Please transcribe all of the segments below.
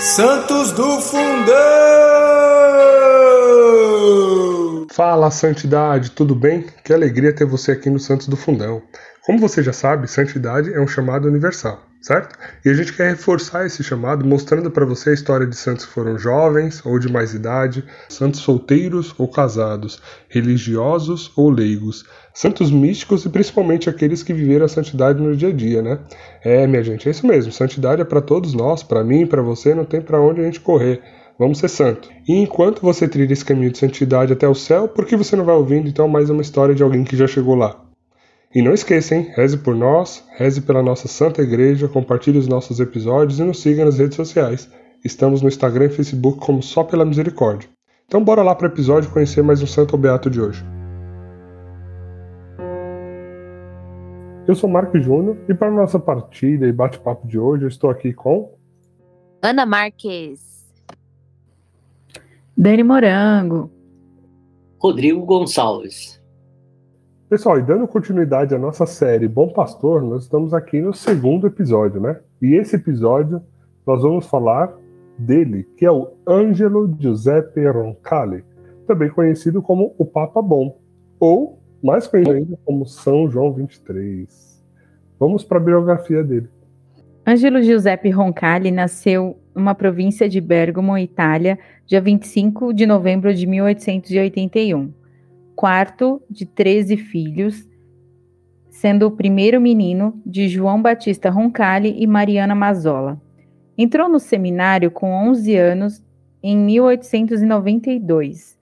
Santos do Fundão! Fala, Santidade, tudo bem? Que alegria ter você aqui no Santos do Fundão. Como você já sabe, santidade é um chamado universal, certo? E a gente quer reforçar esse chamado mostrando para você a história de santos que foram jovens ou de mais idade, santos solteiros ou casados, religiosos ou leigos, santos místicos e principalmente aqueles que viveram a santidade no dia a dia, né? É, minha gente, é isso mesmo. Santidade é para todos nós, para mim, para você, não tem para onde a gente correr. Vamos ser santo. E enquanto você trilha esse caminho de santidade até o céu, por que você não vai ouvindo então mais uma história de alguém que já chegou lá? E não esqueça, hein? Reze por nós, reze pela nossa Santa Igreja, compartilhe os nossos episódios e nos siga nas redes sociais. Estamos no Instagram e Facebook como Só Pela Misericórdia. Então bora lá para o episódio conhecer mais um Santo Beato de hoje. Eu sou Marco Júnior e para a nossa partida e bate-papo de hoje eu estou aqui com Ana Marques. Dani Morango. Rodrigo Gonçalves. Pessoal, e dando continuidade à nossa série Bom Pastor, nós estamos aqui no segundo episódio, né? E esse episódio nós vamos falar dele, que é o Angelo Giuseppe Roncalli, também conhecido como o Papa Bom, ou mais conhecido ainda como São João 23. Vamos para a biografia dele. Angelo Giuseppe Roncalli nasceu numa província de Bergamo, Itália, dia 25 de novembro de 1881 quarto de 13 filhos, sendo o primeiro menino de João Batista Roncalli e Mariana Mazola. Entrou no seminário com 11 anos em 1892.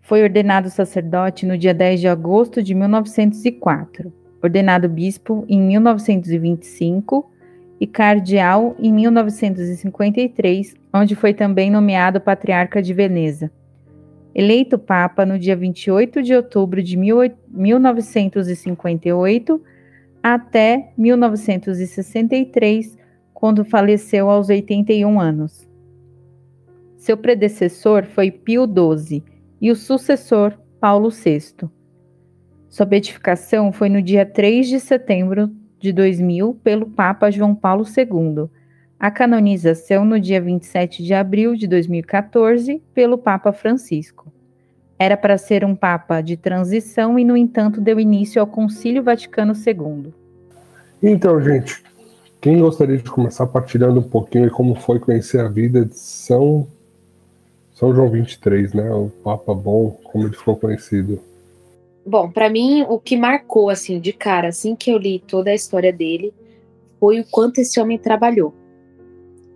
Foi ordenado sacerdote no dia 10 de agosto de 1904, ordenado bispo em 1925 e cardeal em 1953, onde foi também nomeado patriarca de Veneza eleito Papa no dia 28 de outubro de 1958 até 1963, quando faleceu aos 81 anos. Seu predecessor foi Pio XII e o sucessor Paulo VI. Sua beatificação foi no dia 3 de setembro de 2000 pelo Papa João Paulo II a canonização no dia 27 de abril de 2014 pelo Papa Francisco. Era para ser um Papa de transição e, no entanto, deu início ao Concílio Vaticano II. Então, gente, quem gostaria de começar partilhando um pouquinho de como foi conhecer a vida de São, São João 23, né? O Papa Bom, como ele ficou conhecido. Bom, para mim, o que marcou, assim, de cara, assim que eu li toda a história dele, foi o quanto esse homem trabalhou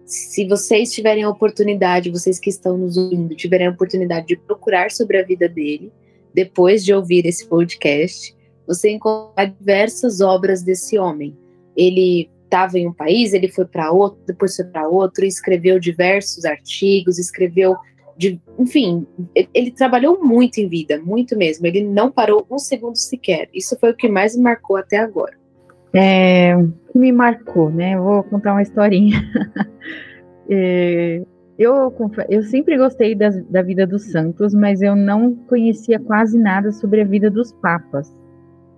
se vocês tiverem a oportunidade, vocês que estão nos ouvindo, tiverem a oportunidade de procurar sobre a vida dele, depois de ouvir esse podcast, você encontrará diversas obras desse homem. Ele estava em um país, ele foi para outro, depois foi para outro, escreveu diversos artigos, escreveu, de, enfim, ele, ele, trabalhou muito em vida, muito mesmo. Ele não parou um segundo sequer. Isso foi o que mais me marcou até agora. É, me marcou, né? vou contar uma historinha. é, eu, eu sempre gostei da, da vida dos santos, mas eu não conhecia quase nada sobre a vida dos papas,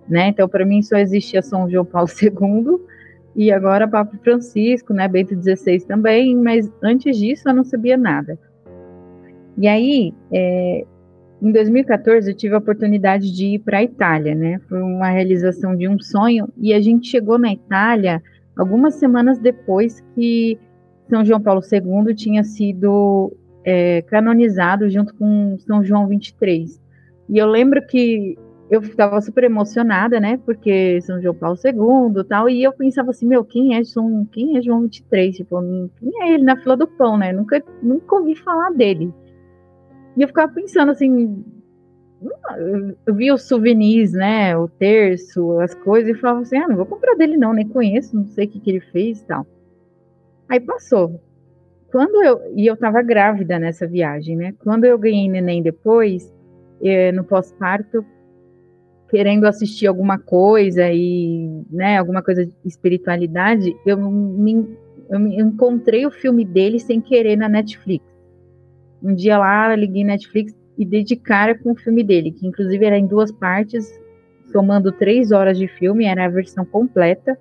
né? Então, para mim, só existia São João Paulo II e agora Papa Francisco, né? Bento XVI também, mas antes disso eu não sabia nada. E aí, é, em 2014, eu tive a oportunidade de ir para a Itália, né? Foi uma realização de um sonho e a gente chegou na Itália algumas semanas depois que São João Paulo II tinha sido é, canonizado junto com São João 23. E eu lembro que eu ficava super emocionada, né? Porque São João Paulo II tal, e eu pensava assim, meu, quem é João, quem é João 23? Tipo, quem é ele na fila do pão, né? Nunca, nunca ouvi falar dele. E eu ficava pensando assim, eu vi os souvenirs, né, o terço, as coisas, e falava assim, ah, não vou comprar dele não, nem conheço, não sei o que, que ele fez e tal. Aí passou. Quando eu, e eu tava grávida nessa viagem, né, quando eu ganhei neném depois, eh, no pós-parto, querendo assistir alguma coisa e, né, alguma coisa de espiritualidade, eu me, eu me encontrei o filme dele sem querer na Netflix. Um dia lá, liguei Netflix e dei de cara com o filme dele, que inclusive era em duas partes, somando três horas de filme, era a versão completa.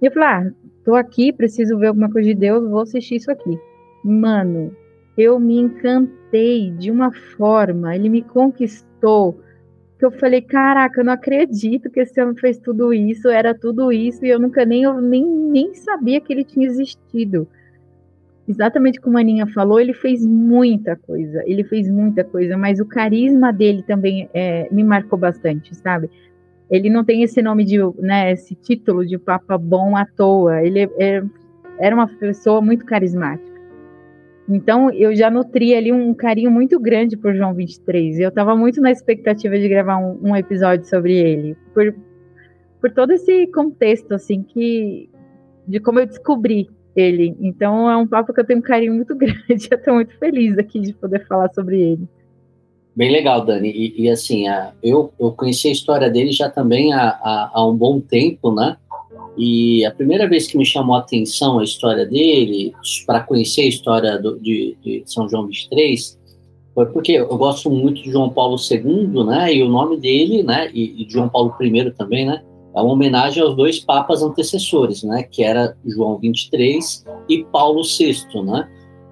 E eu falei, ah, tô aqui, preciso ver alguma coisa de Deus, vou assistir isso aqui. Mano, eu me encantei de uma forma, ele me conquistou, que eu falei, caraca, eu não acredito que esse homem fez tudo isso, era tudo isso, e eu nunca nem, eu nem, nem sabia que ele tinha existido. Exatamente como a Aninha falou, ele fez muita coisa, ele fez muita coisa, mas o carisma dele também é, me marcou bastante, sabe? Ele não tem esse nome de, né, esse título de Papa Bom à toa, ele é, é era uma pessoa muito carismática. Então, eu já nutri ali um carinho muito grande por João 23. Eu estava muito na expectativa de gravar um, um, episódio sobre ele, por, por todo esse contexto, assim, que de como eu descobri ele. Então, é um papo que eu tenho um carinho muito grande. Eu estou muito feliz aqui de poder falar sobre ele. Bem legal, Dani. E, e assim, a, eu, eu conheci a história dele já também há, há, há um bom tempo, né? E a primeira vez que me chamou a atenção a história dele, para conhecer a história do, de, de, São João 23, foi porque eu gosto muito de João Paulo II, né? E o nome dele, né? E, e de João Paulo I também, né? É uma homenagem aos dois papas antecessores, né? Que era João 23 e Paulo VI, né?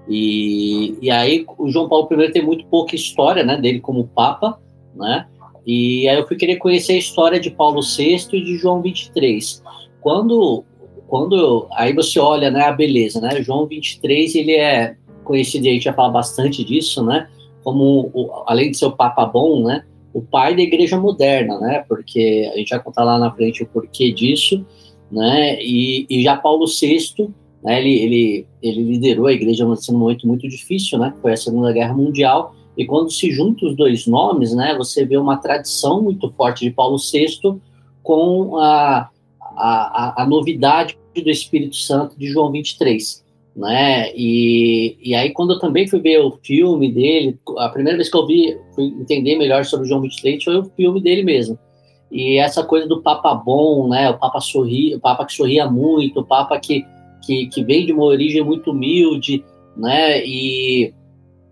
E, e aí o João Paulo I tem muito pouca história, né? Dele como papa, né? E aí eu fui querer conhecer a história de Paulo VI e de João 23 quando quando aí você olha, né, a beleza, né? João 23, ele é conhecido, a gente já fala bastante disso, né? Como além de ser o papa bom, né? O pai da igreja moderna, né? Porque a gente vai contar lá na frente o porquê disso, né? E, e já Paulo VI, né, ele, ele, ele liderou a igreja num momento muito difícil, né? Foi a Segunda Guerra Mundial. E quando se juntam os dois nomes, né? Você vê uma tradição muito forte de Paulo VI com a a, a, novidade do Espírito Santo de João 23. Né? E, e aí, quando eu também fui ver o filme dele, a primeira vez que eu vi, fui entender melhor sobre João 23 foi o filme dele mesmo. E essa coisa do Papa bom, né? O Papa sorri, o Papa que sorria muito, o Papa que, que, que vem de uma origem muito humilde, né? E,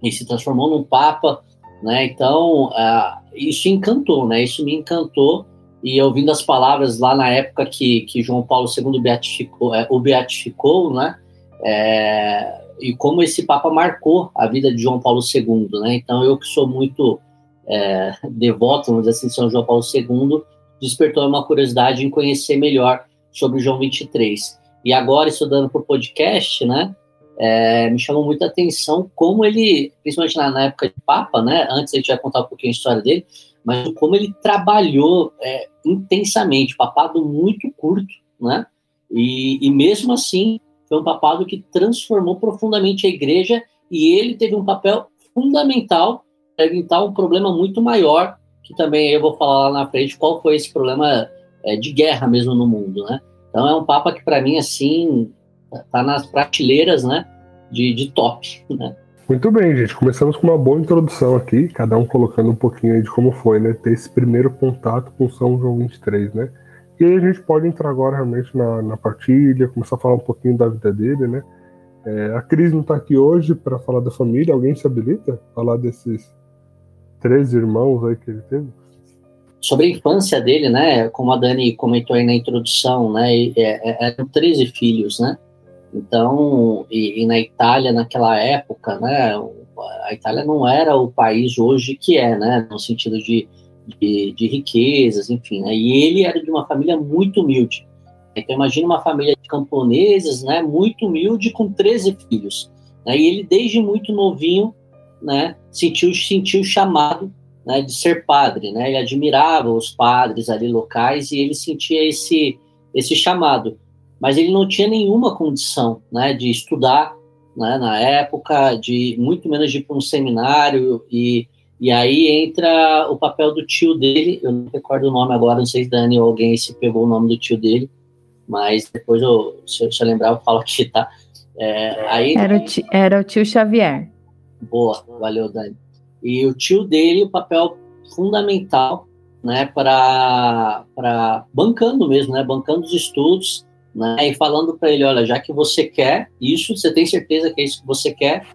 e se transformou num Papa, né? Então, uh, isso encantou, né? Isso me encantou e ouvindo as palavras lá na época que, que João Paulo II beatificou, é, o beatificou, né? É, e como esse Papa marcou a vida de João Paulo II, né? Então eu que sou muito é, devoto, vamos dizer assim, de São João Paulo II, despertou uma curiosidade em conhecer melhor sobre João 23. E agora estudando para o podcast, né? É, me chamou muita atenção como ele, principalmente na, na, época de Papa, né? Antes a gente vai contar um pouquinho a história dele, mas como ele trabalhou é, intensamente, papado muito curto, né? E, e mesmo assim foi um papado que transformou profundamente a igreja e ele teve um papel fundamental para evitar um problema muito maior, que também eu vou falar lá na frente qual foi esse problema é, de guerra mesmo no mundo, né? Então é um papa que para mim assim tá nas prateleiras, né, de, de top, né? Muito bem, gente. Começamos com uma boa introdução aqui, cada um colocando um pouquinho aí de como foi, né? Ter esse primeiro contato com São João 23, né? E aí a gente pode entrar agora realmente na, na partilha, começar a falar um pouquinho da vida dele, né? É, a Cris não está aqui hoje para falar da família. Alguém se habilita a falar desses três irmãos aí que ele teve? Sobre a infância dele, né? Como a Dani comentou aí na introdução, né? É, é, eram 13 filhos, né? Então, e, e, na Itália naquela época, né, a Itália não era o país hoje que é, né, no sentido de, de, de riquezas, enfim, né, e ele era de uma família muito humilde. Então, imagina uma família de camponeses, né, muito humilde, com 13 filhos. Né, e ele, desde muito novinho, né, sentiu, sentiu chamado né, de ser padre, né, ele admirava os padres ali locais e ele sentia esse, esse chamado mas ele não tinha nenhuma condição né, de estudar né, na época, de muito menos de ir para um seminário, e, e aí entra o papel do tio dele, eu não recordo o nome agora, não sei se Dani ou alguém se pegou o nome do tio dele, mas depois, eu, se, eu, se eu lembrar, eu falo aqui, tá? É, aí, era, o tio, era o tio Xavier. Boa, valeu, Dani. E o tio dele, o papel fundamental, né, para bancando mesmo, né, bancando os estudos, né? E falando para ele, olha, já que você quer isso, você tem certeza que é isso que você quer,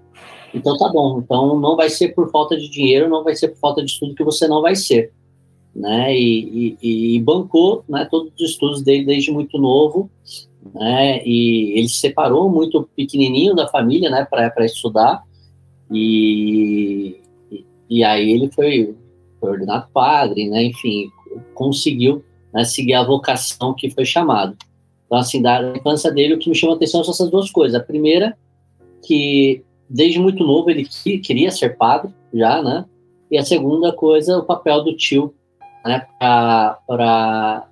então tá bom. Então não vai ser por falta de dinheiro, não vai ser por falta de estudo que você não vai ser, né? E, e, e bancou, né? Todos os estudos dele desde muito novo, né? E ele se separou muito pequenininho da família, né, para estudar. E, e aí ele foi, foi ordenado padre, né? Enfim, conseguiu né, seguir a vocação que foi chamado. Então, assim, da infância dele, o que me chama a atenção são essas duas coisas. A primeira, que desde muito novo ele queria ser padre, já, né? E a segunda coisa, o papel do tio, né, para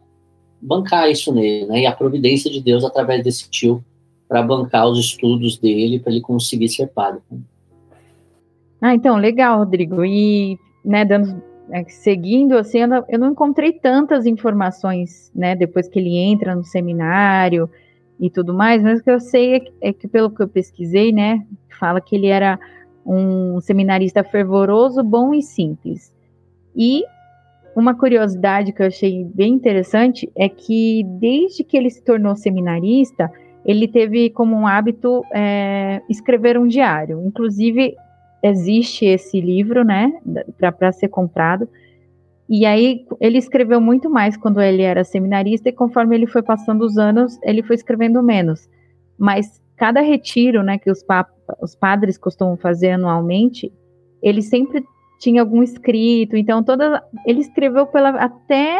bancar isso nele, né? E a providência de Deus através desse tio para bancar os estudos dele, para ele conseguir ser padre. Ah, então, legal, Rodrigo. E, né, dando, é, seguindo, assim, eu não, eu não, encontrei tantas informações, né, depois que ele entra no seminário e tudo mais, mas o que eu sei é que, é que pelo que eu pesquisei, né, fala que ele era um seminarista fervoroso, bom e simples. E uma curiosidade que eu achei bem interessante é que desde que ele se tornou seminarista, ele teve como um hábito é, escrever um diário. Inclusive, existe esse livro, né, para ser comprado. E aí, ele escreveu muito mais quando ele era seminarista, e conforme ele foi passando os anos, ele foi escrevendo menos. Mas cada retiro, né, que os, os padres costumam fazer anualmente, ele sempre tinha algum escrito, então toda ele escreveu pela até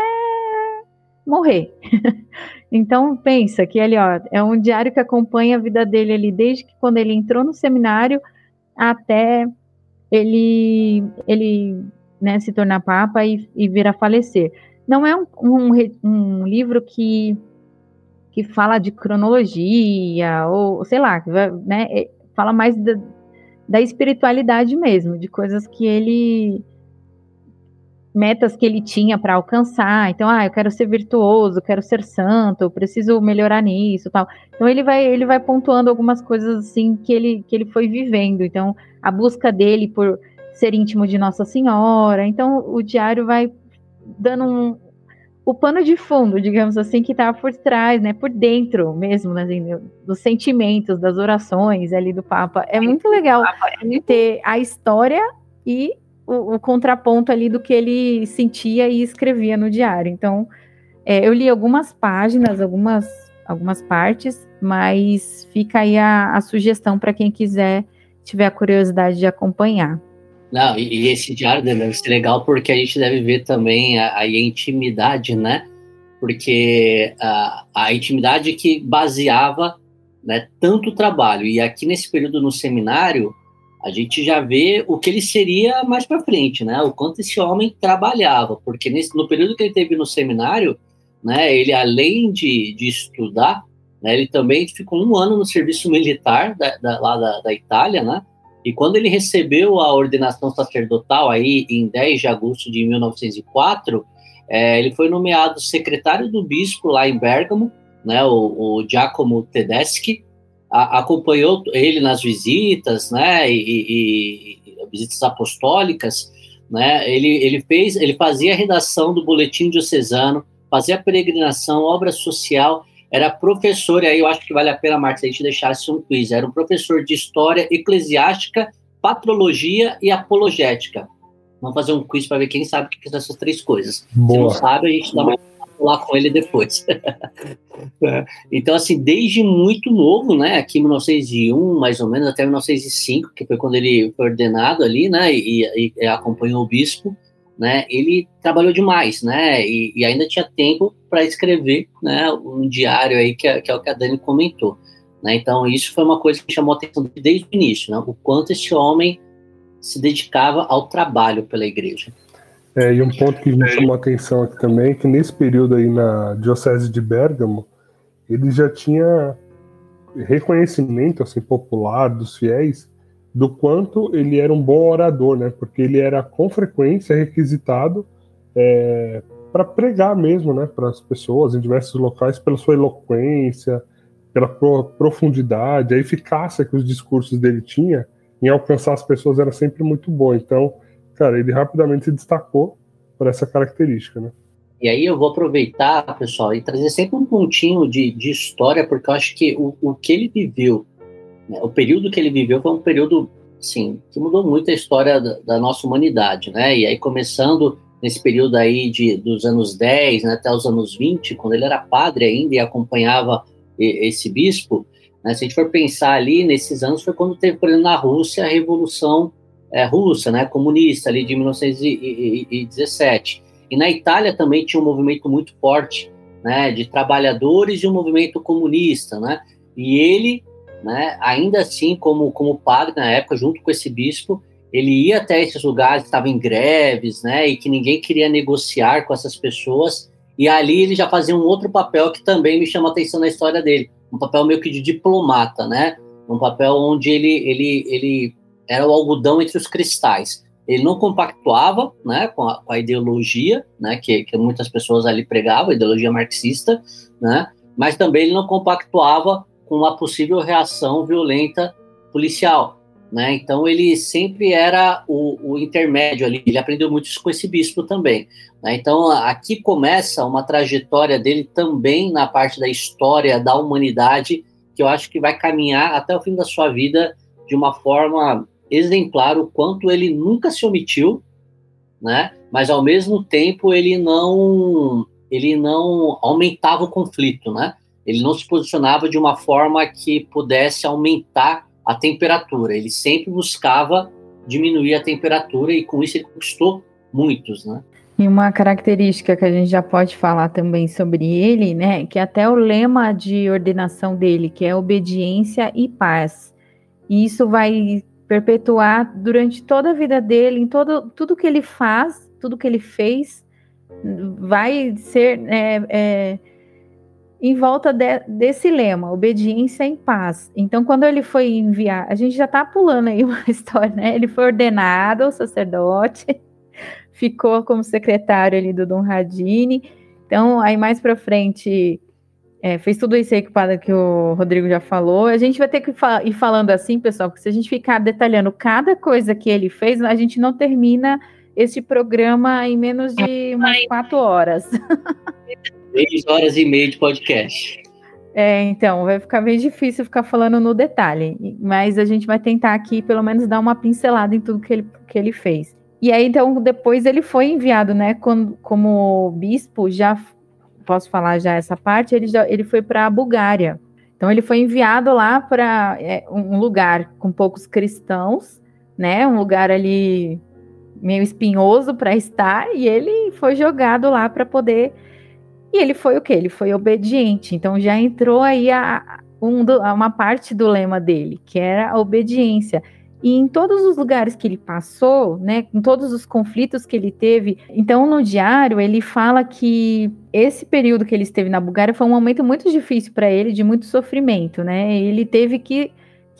morrer. então pensa que ali ó, é um diário que acompanha a vida dele ali desde que quando ele entrou no seminário até ele ele né, se tornar papa e, e vir a falecer. Não é um, um, um livro que que fala de cronologia ou sei lá, né, é, fala mais da, da espiritualidade mesmo, de coisas que ele metas que ele tinha para alcançar. Então, ah, eu quero ser virtuoso, quero ser santo, preciso melhorar nisso, tal. Então ele vai ele vai pontuando algumas coisas assim que ele que ele foi vivendo. Então, a busca dele por ser íntimo de Nossa Senhora. Então, o diário vai dando um, o pano de fundo, digamos assim, que estava por trás, né, por dentro mesmo, né, assim, dos sentimentos, das orações ali do Papa. É muito legal é ter a história e o, o, contraponto ali do que ele sentia e escrevia no diário. Então, é, eu li algumas páginas, algumas, algumas partes, mas fica aí a, a sugestão para quem quiser, tiver a curiosidade de acompanhar. Não, e, esse diário deve ser legal porque a gente deve ver também a, a intimidade, né? Porque a, a intimidade que baseava né, tanto o trabalho. E aqui nesse período no seminário, a gente já vê o que ele seria mais para frente, né? O quanto esse homem trabalhava, porque nesse, no período que ele teve no seminário, né, ele além de, de estudar, né, ele também ficou um ano no serviço militar da, da, lá da, da Itália, né? E quando ele recebeu a ordenação sacerdotal aí em 10 de agosto de 1904, é, ele foi nomeado secretário do bispo lá em Bergamo, né, o, o Giacomo Tedeschi, a, acompanhou ele nas visitas, né, e, e, e, visitas apostólicas, né, ele, ele fez, ele fazia a redação do boletim diocesano, fazia a peregrinação, obra social, era professor, e aí eu acho que vale a pena, Marcos, a gente deixasse um quiz. Era um professor de História Eclesiástica, Patrologia e Apologética. Vamos fazer um quiz para ver quem sabe o que são essas três coisas. Boa. Se não sabe, a gente dá uma lá com ele depois. É. então, assim, desde muito novo, né, aqui em 1901, mais ou menos, até 1905, que foi quando ele foi ordenado ali, né, e, e acompanhou o bispo, né, ele trabalhou demais, né, e, e ainda tinha tempo para escrever, né, um diário aí que é, que é, o que a Dani comentou, né, então isso foi uma coisa que chamou a atenção desde o início, né, o quanto esse homem se dedicava ao trabalho pela igreja. É, e um ponto que me chamou a atenção aqui também é que nesse período aí na diocese de Bérgamo, ele já tinha reconhecimento assim popular dos fiéis do quanto ele era um bom orador, né? Porque ele era com frequência requisitado é, para pregar mesmo, né? Para as pessoas em diversos locais pela sua eloquência, pela pro, profundidade, a eficácia que os discursos dele tinha em alcançar as pessoas era sempre muito boa. Então, cara, ele rapidamente se destacou por essa característica, né? E aí eu vou aproveitar, pessoal, e trazer sempre um pontinho de, de história, porque eu acho que o, o que ele viveu? O período que ele viveu foi um período, sim, que mudou muito a história da, da, nossa humanidade, né? E aí começando nesse período aí de, dos anos 10 né, até os anos 20, quando ele era padre ainda e acompanhava esse bispo, né, se a gente for pensar ali, nesses anos foi quando teve, por exemplo, na Rússia, a Revolução é, Russa, né, comunista, ali de 1917. E na Itália também tinha um movimento muito forte, né, de trabalhadores e um movimento comunista, né, e ele, né, ainda assim, como, como padre na época, junto com esse bispo, ele ia até esses lugares que estavam em greves, né, e que ninguém queria negociar com essas pessoas, e ali ele já fazia um outro papel que também me chama a atenção na história dele, um papel meio que de diplomata, né, um papel onde ele, ele, ele era o algodão entre os cristais. Ele não compactuava né, com, a, com a ideologia né, que, que, muitas pessoas ali pregavam, ideologia marxista, né, mas também ele não compactuava com uma possível reação violenta policial. Né? Então ele sempre era o, o, intermédio ali. Ele aprendeu muito isso com esse bispo também. Né? Então aqui começa uma trajetória dele também na parte da história da humanidade que eu acho que vai caminhar até o fim da sua vida de uma forma exemplar o quanto ele nunca se omitiu, né? Mas ao mesmo tempo ele não ele não aumentava o conflito, né? Ele não se posicionava de uma forma que pudesse aumentar a temperatura. Ele sempre buscava diminuir a temperatura e com isso ele conquistou muitos, né? E uma característica que a gente já pode falar também sobre ele, né, que é até o lema de ordenação dele, que é obediência e paz. E isso vai perpetuar durante toda a vida dele, em todo, tudo que ele faz, tudo que ele fez, vai ser é, é, em volta de, desse lema, obediência em paz. Então, quando ele foi enviar, a gente já está pulando aí uma história, né? Ele foi ordenado sacerdote, ficou como secretário ali do Dom Radini. Então, aí mais para frente, é, fez tudo isso aí que o Rodrigo já falou. A gente vai ter que ir falando assim, pessoal, porque se a gente ficar detalhando cada coisa que ele fez, a gente não termina este programa em menos de umas quatro horas. Três horas e meia de podcast. É, então, vai ficar bem difícil ficar falando no detalhe, mas a gente vai tentar aqui pelo menos dar uma pincelada em tudo que ele, que ele fez. E aí, então, depois ele foi enviado, né, como, como bispo, já posso falar já essa parte, ele, já, ele foi para a Bulgária. Então ele foi enviado lá para é, um lugar com poucos cristãos, né? Um lugar ali meio espinhoso para estar e ele foi jogado lá para poder e ele foi o que? Ele foi obediente. Então já entrou aí a, um do, uma parte do lema dele, que era a obediência. E em todos os lugares que ele passou, né, em todos os conflitos que ele teve, então no diário ele fala que esse período que ele esteve na Bulgária foi um momento muito difícil para ele, de muito sofrimento, né? Ele teve que,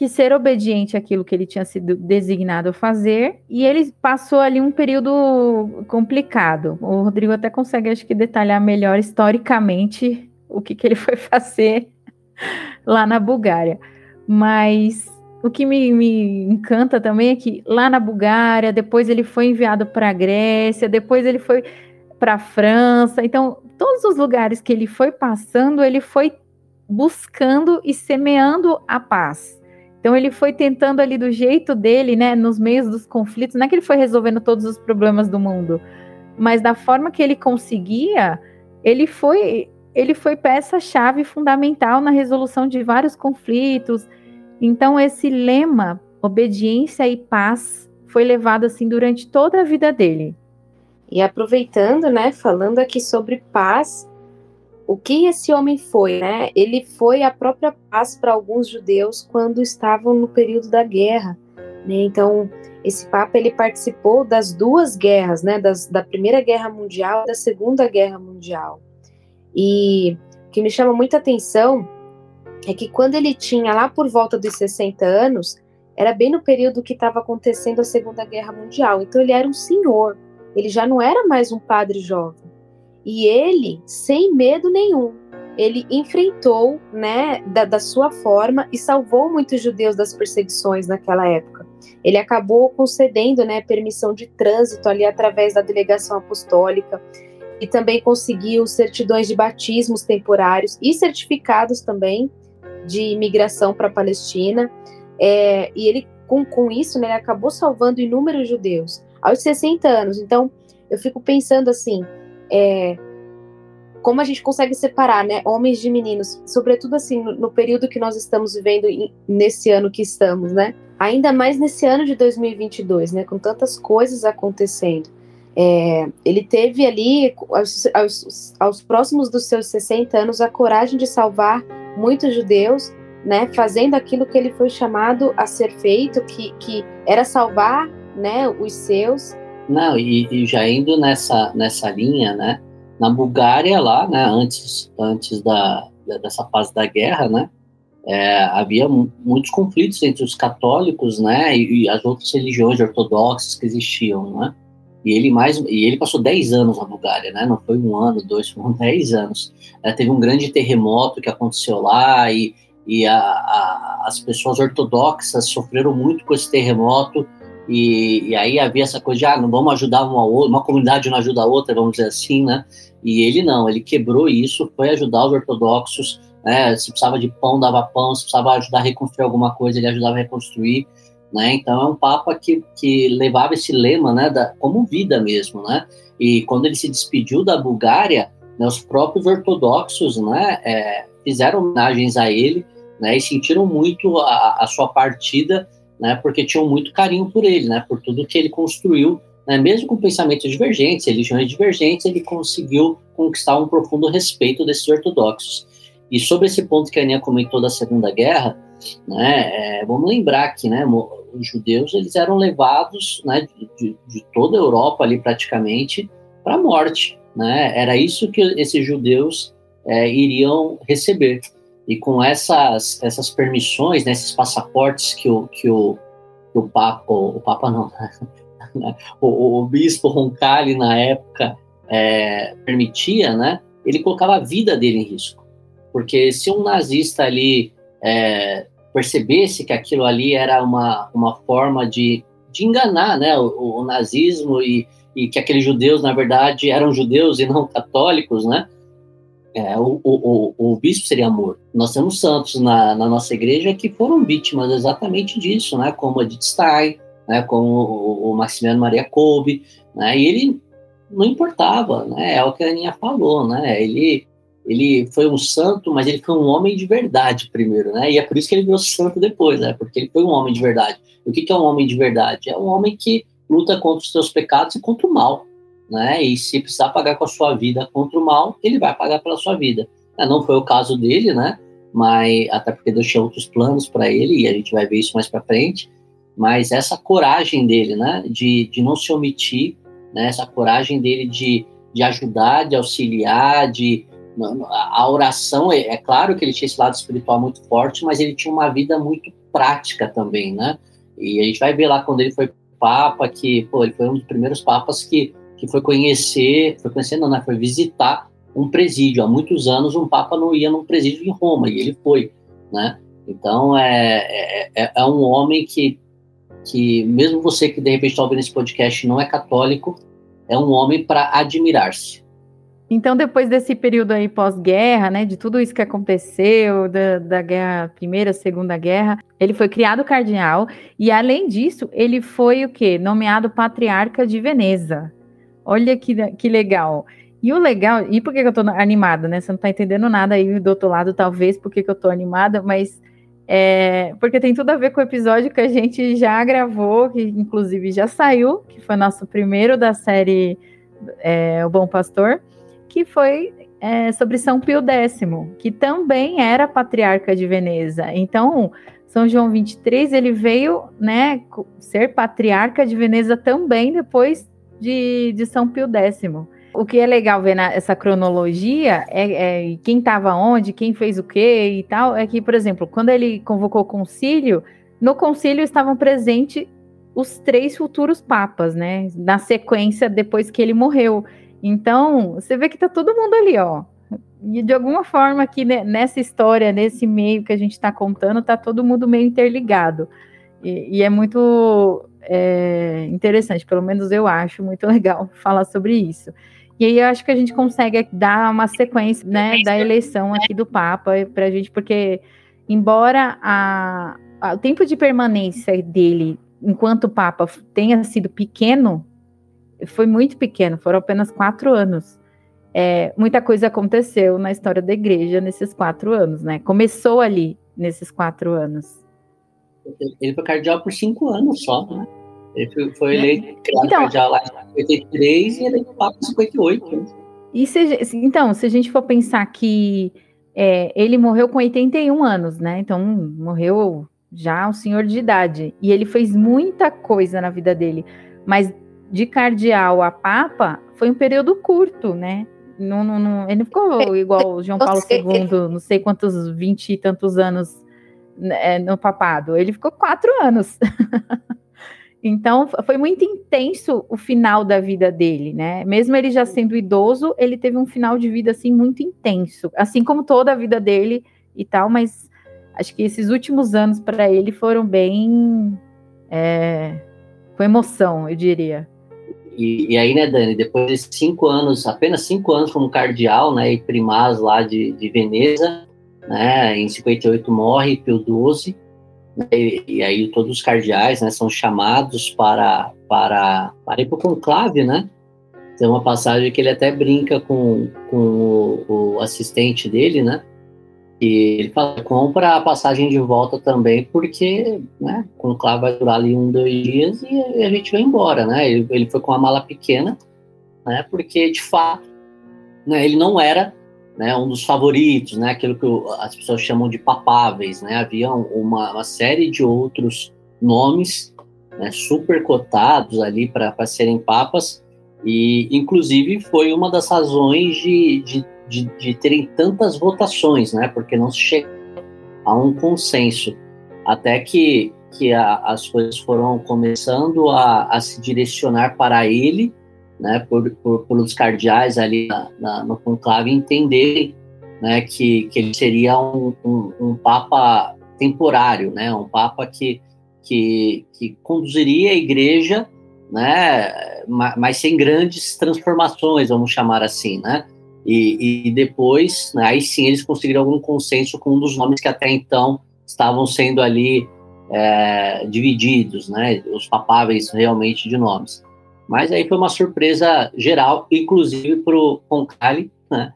que ser obediente àquilo que ele tinha sido designado a fazer, e ele passou ali um período complicado. O Rodrigo até consegue, acho que, detalhar melhor historicamente o que, que ele foi fazer lá na Bulgária. Mas o que me, me, encanta também é que lá na Bulgária, depois ele foi enviado para a Grécia, depois ele foi para a França. Então, todos os lugares que ele foi passando, ele foi buscando e semeando a paz. Então, ele foi tentando ali do jeito dele, né, nos meios dos conflitos. Não é que ele foi resolvendo todos os problemas do mundo, mas da forma que ele conseguia, ele foi ele foi peça-chave fundamental na resolução de vários conflitos então, esse lema, obediência e paz, foi levado assim durante toda a vida dele. E aproveitando, né, falando aqui sobre paz, o que esse homem foi, né? Ele foi a própria paz para alguns judeus quando estavam no período da guerra, né? Então, esse papa ele participou das duas guerras, né, das, da Primeira Guerra Mundial e da Segunda Guerra Mundial. E o que me chama muita atenção é que quando ele tinha lá por volta dos 60 anos, era bem no período que estava acontecendo a Segunda Guerra Mundial. Então ele era um senhor, ele já não era mais um padre jovem. E ele, sem medo nenhum, ele enfrentou, né, da, da sua forma e salvou muitos judeus das perseguições naquela época. Ele acabou concedendo, né, permissão de trânsito ali através da delegação apostólica e também conseguiu certidões de batismos temporários e certificados também de imigração para a Palestina. É, e ele, com, com isso, né, ele acabou salvando inúmeros judeus aos 60 anos. Então, eu fico pensando assim: é, como a gente consegue separar, né, homens de meninos, sobretudo assim no, período que nós estamos vivendo nesse ano que estamos, né? Ainda mais nesse ano de 2022, né, com tantas coisas acontecendo. É, ele teve ali, aos, aos, aos, próximos dos seus 60 anos, a coragem de salvar muitos judeus, né, fazendo aquilo que ele foi chamado a ser feito, que, que era salvar né, os seus. Não, e, e já indo nessa, nessa linha, né, na Bulgária lá, né, antes, antes da, dessa fase da guerra, né, é, havia muitos conflitos entre os católicos, né, e, e, as outras religiões ortodoxas que existiam, né, e ele mais e ele passou 10 anos na Bulgária, né? Não foi um ano, dois, foram 10 anos. É, teve um grande terremoto que aconteceu lá e, e a, a, as pessoas ortodoxas sofreram muito com esse terremoto e, e, aí havia essa coisa de ah, não vamos ajudar uma uma comunidade não ajuda a outra, vamos dizer assim, né? E ele não, ele quebrou isso, foi ajudar os ortodoxos, né? Se precisava de pão, dava pão, se precisava ajudar a reconstruir alguma coisa, ele ajudava a reconstruir. Né? Então é um papa que, que levava esse lema, né, da, como vida mesmo, né? E quando ele se despediu da Bulgária, né, os próprios ortodoxos, né, é, fizeram homenagens a ele, né, e sentiram muito a, a, sua partida, né, porque tinham muito carinho por ele, né, por tudo que ele construiu, né, mesmo com pensamentos divergentes, religiões divergentes, ele conseguiu conquistar um profundo respeito desses ortodoxos. E sobre esse ponto que a Aninha comentou da Segunda Guerra, né, é, vamos lembrar que, né, os judeus eles eram levados né, de, de toda a Europa ali praticamente para a morte. Né? Era isso que esses judeus é, iriam receber. E com essas, essas permissões, né, esses passaportes que o, que o, que o Papa, o, Papa não, o, o, bispo Roncalli na época é, permitia, né, ele colocava a vida dele em risco. Porque se um nazista ali é, percebesse que aquilo ali era uma, uma forma de, de enganar né, o, o nazismo e, e que aqueles judeus, na verdade, eram judeus e não católicos, né? É, o, o, o, bispo seria morto. Nós temos santos na, na, nossa igreja que foram vítimas exatamente disso, né? Como Edith Stein, né? como o, o Maximiano Maria Kolbe, né? E ele não importava, né? É o que a Aninha falou, né? Ele ele foi um santo, mas ele foi um homem de verdade primeiro, né? E é por isso que ele virou santo depois, né? Porque ele foi um homem de verdade. E o que, que é um homem de verdade? É um homem que luta contra os seus pecados e contra o mal, né? E se precisar pagar com a sua vida contra o mal, ele vai pagar pela sua vida. É, não foi o caso dele, né? Mas até porque Deus tinha outros planos para ele e a gente vai ver isso mais para frente. Mas essa coragem dele, né? De, de não se omitir, né? Essa coragem dele de, de ajudar, de auxiliar, de a oração, é, é, claro que ele tinha esse lado espiritual muito forte, mas ele tinha uma vida muito prática também, né? E a gente vai ver lá quando ele foi papa, que, pô, ele foi um dos primeiros papas que, que foi conhecer, foi conhecer não, né? Foi visitar um presídio. Há muitos anos um papa não ia num presídio em Roma, e ele foi, né? Então, é, é, é, é um homem que, que, mesmo você que de repente está ouvindo esse podcast não é católico, é um homem para admirar-se então, depois desse período aí pós-guerra, né, de tudo isso que aconteceu, da, da guerra, primeira, segunda guerra, ele foi criado cardeal e, além disso, ele foi o quê? Nomeado patriarca de Veneza. Olha que, que legal. E o legal, e por que, eu tô animada, né? Você não tá entendendo nada aí do outro lado, talvez, por que, que eu tô animada, mas é, porque tem tudo a ver com o episódio que a gente já gravou, que inclusive já saiu, que foi nosso primeiro da série é, O Bom Pastor que foi é, sobre São Pio X, que também era patriarca de Veneza. Então, São João 23 ele veio, né, ser patriarca de Veneza também depois de, de São Pio X. O que é legal ver nessa cronologia é, é quem estava onde, quem fez o quê e tal, é que, por exemplo, quando ele convocou o concílio, no concílio estavam presentes os três futuros papas, né? Na sequência, depois que ele morreu. Então, você vê que tá todo mundo ali, ó. E de alguma forma aqui nessa história, nesse meio que a gente está contando, tá todo mundo meio interligado. E, e é muito é, interessante, pelo menos eu acho muito legal falar sobre isso. E aí eu acho que a gente consegue dar uma sequência né, da eleição aqui do Papa para a gente, porque embora a, a, o tempo de permanência dele enquanto Papa tenha sido pequeno, foi muito pequeno, foram apenas quatro anos. é, muita coisa aconteceu na história da igreja nesses quatro anos, né? Começou ali nesses quatro anos. Ele foi cardeal por cinco anos só, né? Ele foi eleito então, cardeal lá em 53 e eleito papa em 58. Né? E se, então, se a gente for pensar que é, ele morreu com 81 anos, né? Então, morreu já um senhor de idade. E ele fez muita coisa na vida dele. Mas de cardeal a papa foi um período curto, né? Não, não, não, ele não ficou igual João Paulo II, não sei quantos, vinte e tantos anos né, no papado. Ele ficou quatro anos. então, foi muito intenso o final da vida dele, né? Mesmo ele já sendo idoso, ele teve um final de vida, assim, muito intenso. Assim como toda a vida dele e tal, mas acho que esses últimos anos para ele foram bem... É, com emoção, eu diria. E, e, aí, né, Dani, depois de cinco anos, apenas cinco anos como cardeal, né, e primaz lá de, de Veneza, né, em 58 morre Pio XII, né, e, e, aí todos os cardeais, né, são chamados para, para, para ir para o conclave, né, tem uma passagem que ele até brinca com, com o, o assistente dele, né, e ele fala, compra a passagem de volta também, porque né, o conclave vai durar ali um, dois dias e a gente vai embora, né? Ele, ele foi com uma mala pequena, né? Porque, de fato, né, ele não era né, um dos favoritos, né? Aquilo que as pessoas chamam de papáveis, né? Havia uma, uma série de outros nomes né, super cotados ali para serem papas e, inclusive, foi uma das razões de, de de, de terem tantas votações, né? Porque não se chega a um consenso. Até que, que a, as coisas foram começando a, a, se direcionar para ele, né? Por, por, pelos cardeais ali na, na, no conclave entenderem né, que, que ele seria um, um, um papa temporário, né? Um papa que, que, que conduziria a igreja né, mas sem grandes transformações, vamos chamar assim, né? E, e depois, né, aí sim, eles conseguiram algum consenso com um dos nomes que até então estavam sendo ali é, divididos, né, os papáveis realmente de nomes. Mas aí foi uma surpresa geral, inclusive para o Concali, né,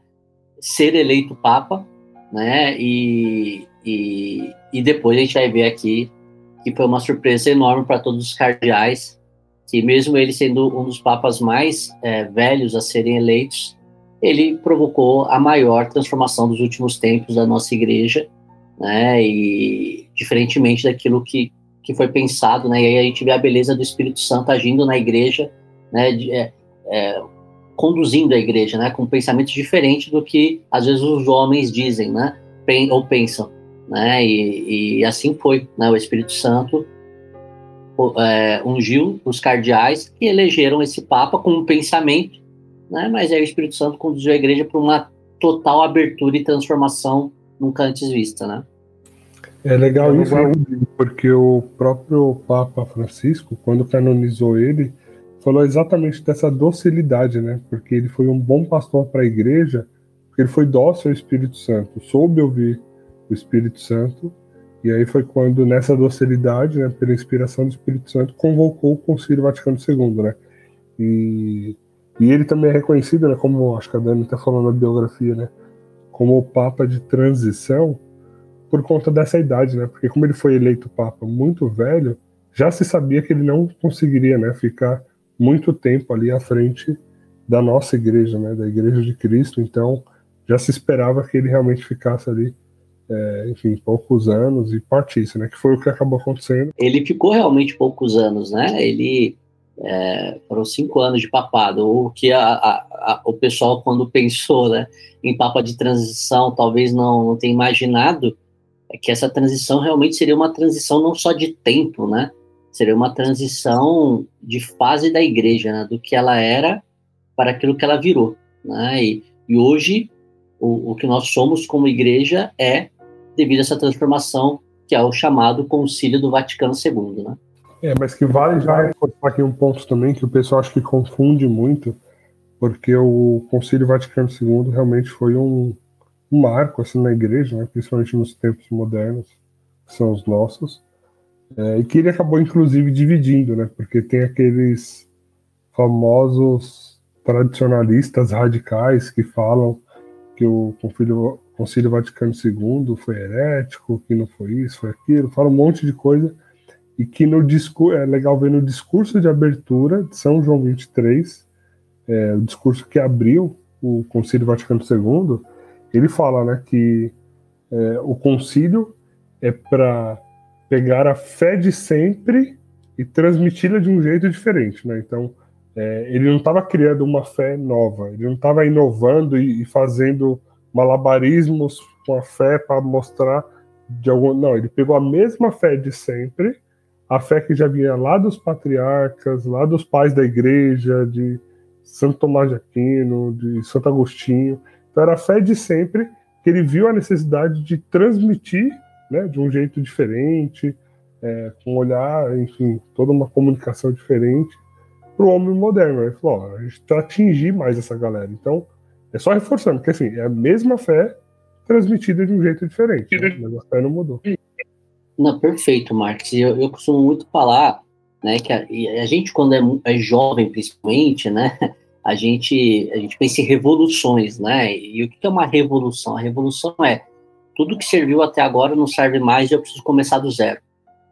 ser eleito papa, né, e, e, e depois a gente vai ver aqui que foi uma surpresa enorme para todos os cardeais, que mesmo ele sendo um dos papas mais é, velhos a serem eleitos, ele provocou a maior transformação dos últimos tempos da nossa igreja, né? E diferentemente daquilo que, que foi pensado, né? E aí a gente vê a beleza do Espírito Santo agindo na igreja, né? De, é, é, conduzindo a igreja, né? Com um pensamento diferente do que às vezes os homens dizem, né? Ou pensam, né? E, e assim foi, né? O Espírito Santo é, ungiu os cardeais que elegeram esse Papa com um pensamento né? Mas aí o Espírito Santo conduziu a igreja para uma total abertura e transformação nunca antes vista, né? É legal é isso, porque o próprio Papa Francisco, quando canonizou ele, falou exatamente dessa docilidade, né? Porque ele foi um bom pastor para a igreja, porque ele foi dócil ao Espírito Santo, soube ouvir o Espírito Santo, e aí foi quando, nessa docilidade, né, pela inspiração do Espírito Santo, convocou o Concílio Vaticano II, né? E e ele também é reconhecido, né, como acho que a Dani está falando na biografia, né, como o Papa de transição por conta dessa idade, né? Porque como ele foi eleito Papa muito velho, já se sabia que ele não conseguiria, né, ficar muito tempo ali à frente da nossa igreja, né, da Igreja de Cristo. Então já se esperava que ele realmente ficasse ali é, enfim, poucos anos e partisse, né? Que foi o que acabou acontecendo. Ele ficou realmente poucos anos, né? Ele é, foram cinco anos de papado, o que a, a, a, o pessoal, quando pensou né, em papa de transição, talvez não, não tenha imaginado é que essa transição realmente seria uma transição não só de tempo, né? Seria uma transição de fase da igreja, né, do que ela era para aquilo que ela virou. Né? E, e hoje, o, o que nós somos como igreja é devido a essa transformação que é o chamado Concílio do Vaticano II, né? É, mas que vale já reforçar aqui um ponto também que o pessoal acho que confunde muito, porque o Concílio Vaticano II realmente foi um, um marco assim na igreja, né, principalmente nos tempos modernos, que são os nossos, é, e que ele acabou inclusive dividindo, né, porque tem aqueles famosos tradicionalistas radicais que falam que o Concílio, Concílio Vaticano II foi herético, que não foi isso, foi aquilo, falam um monte de coisa. E que no é legal ver no discurso de abertura de São João 23, é, o discurso que abriu o Concílio Vaticano II, ele fala né, que é, o concílio é para pegar a fé de sempre e transmiti-la de um jeito diferente. Né? Então, é, ele não estava criando uma fé nova, ele não estava inovando e, e, fazendo malabarismos com a fé para mostrar de algum. Não, ele pegou a mesma fé de sempre a fé que já vinha lá dos patriarcas, lá dos pais da igreja, de Santo Tomás de Aquino, de Santo Agostinho. Então era a fé de sempre que ele viu a necessidade de transmitir né, de um jeito diferente, é, com um olhar, enfim, toda uma comunicação diferente para o homem moderno. Ele falou: ó, a gente está atingir mais essa galera. Então, é só reforçando, porque assim, é a mesma fé transmitida de um jeito diferente, né? mas a fé não mudou. Não, perfeito, Marcos. Eu, eu costumo muito falar, né, que a, a gente quando é, é, jovem, principalmente, né, a gente a gente pensa em revoluções, né? E o que é uma revolução? A revolução é tudo que serviu até agora não serve mais, e eu preciso começar do zero,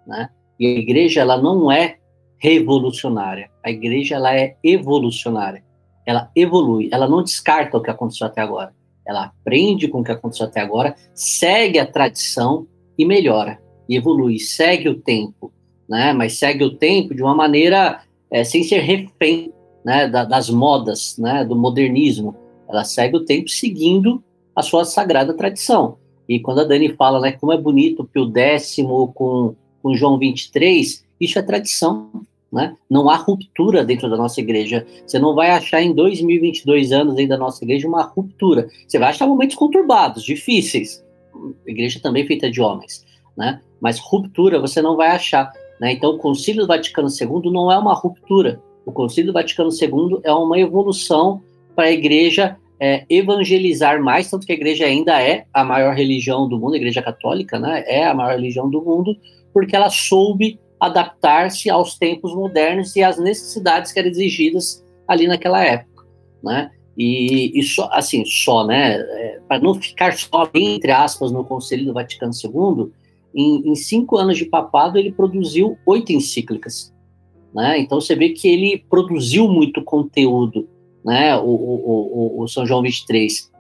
né? E a igreja ela não é revolucionária. A igreja ela é evolucionária. Ela evolui, ela não descarta o que aconteceu até agora. Ela aprende com o que aconteceu até agora, segue a tradição e melhora e evolui, segue o tempo, né? Mas segue o tempo de uma maneira é, sem ser refém, né? Da, das modas, né? Do modernismo. Ela segue o tempo seguindo a sua sagrada tradição. E quando a Dani fala, né? Como é bonito que o décimo com, com João 23, isso é tradição, né? Não há ruptura dentro da nossa igreja. Você não vai achar em 2022 anos dentro da nossa igreja uma ruptura. Você vai achar momentos conturbados, difíceis. A igreja também é feita de homens, né? mas ruptura você não vai achar. Né? Então, o Concílio Vaticano II não é uma ruptura. O Concílio Vaticano II é uma evolução para a igreja é, evangelizar mais, tanto que a igreja ainda é a maior religião do mundo, a igreja católica né, é a maior religião do mundo, porque ela soube adaptar-se aos tempos modernos e às necessidades que eram exigidas ali naquela época. Né? E, só, assim, só, né, é, para não ficar só, entre aspas, no Conselho do Vaticano II, em, em, cinco anos de papado, ele produziu oito encíclicas. Né? Então você vê que ele produziu muito conteúdo, né? o, o, o, o São João 23.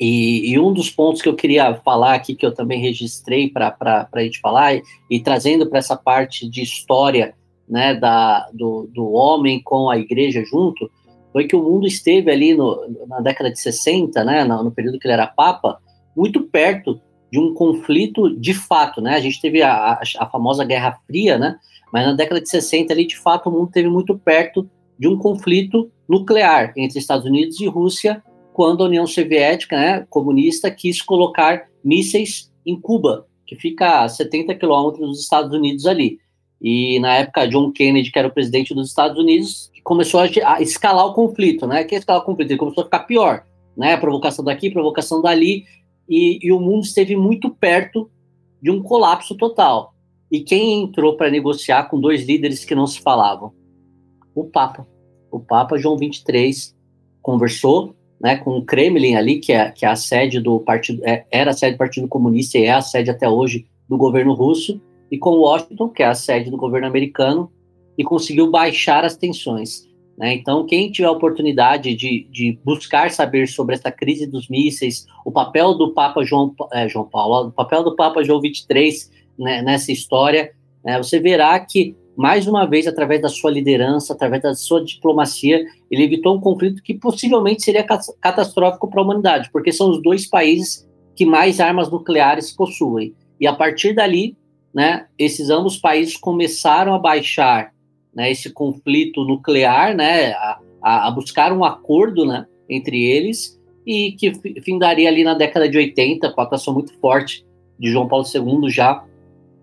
E, e, um dos pontos que eu queria falar aqui, que eu também registrei para a gente falar, e, e trazendo para essa parte de história né, da, do, do homem com a igreja junto, foi que o mundo esteve ali no, na década de 60, né, no, no período que ele era papa, muito perto de um conflito de fato, né? A gente teve a, a, famosa Guerra Fria, né? Mas na década de 60 ali, de fato, o mundo teve muito perto de um conflito nuclear entre Estados Unidos e Rússia, quando a União Soviética, né, comunista, quis colocar mísseis em Cuba, que fica a 70 quilômetros dos Estados Unidos ali. E na época, John Kennedy, que era o presidente dos Estados Unidos, começou a, escalar o conflito, né? Que escalar o conflito? Ele começou a ficar pior, né? Provocação daqui, provocação dali, e, e o mundo esteve muito perto de um colapso total. E quem entrou para negociar com dois líderes que não se falavam? O Papa. O Papa João 23 conversou né, com o Kremlin ali, que é, que é a sede do partido, é, era a sede do Partido Comunista e é a sede até hoje do governo russo, e com Washington, que é a sede do governo americano, e conseguiu baixar as tensões. Né? Então, quem tiver a oportunidade de, de, buscar saber sobre essa crise dos mísseis, o papel do Papa João, é, João Paulo, o papel do Papa João 23 né, nessa história, né, você verá que, mais uma vez, através da sua liderança, através da sua diplomacia, ele evitou um conflito que possivelmente seria catastrófico para a humanidade, porque são os dois países que mais armas nucleares possuem. E a partir dali, né, esses ambos países começaram a baixar né, esse conflito nuclear, né, a, a, buscar um acordo né, entre eles e que findaria ali na década de 80, com a atuação muito forte de João Paulo II já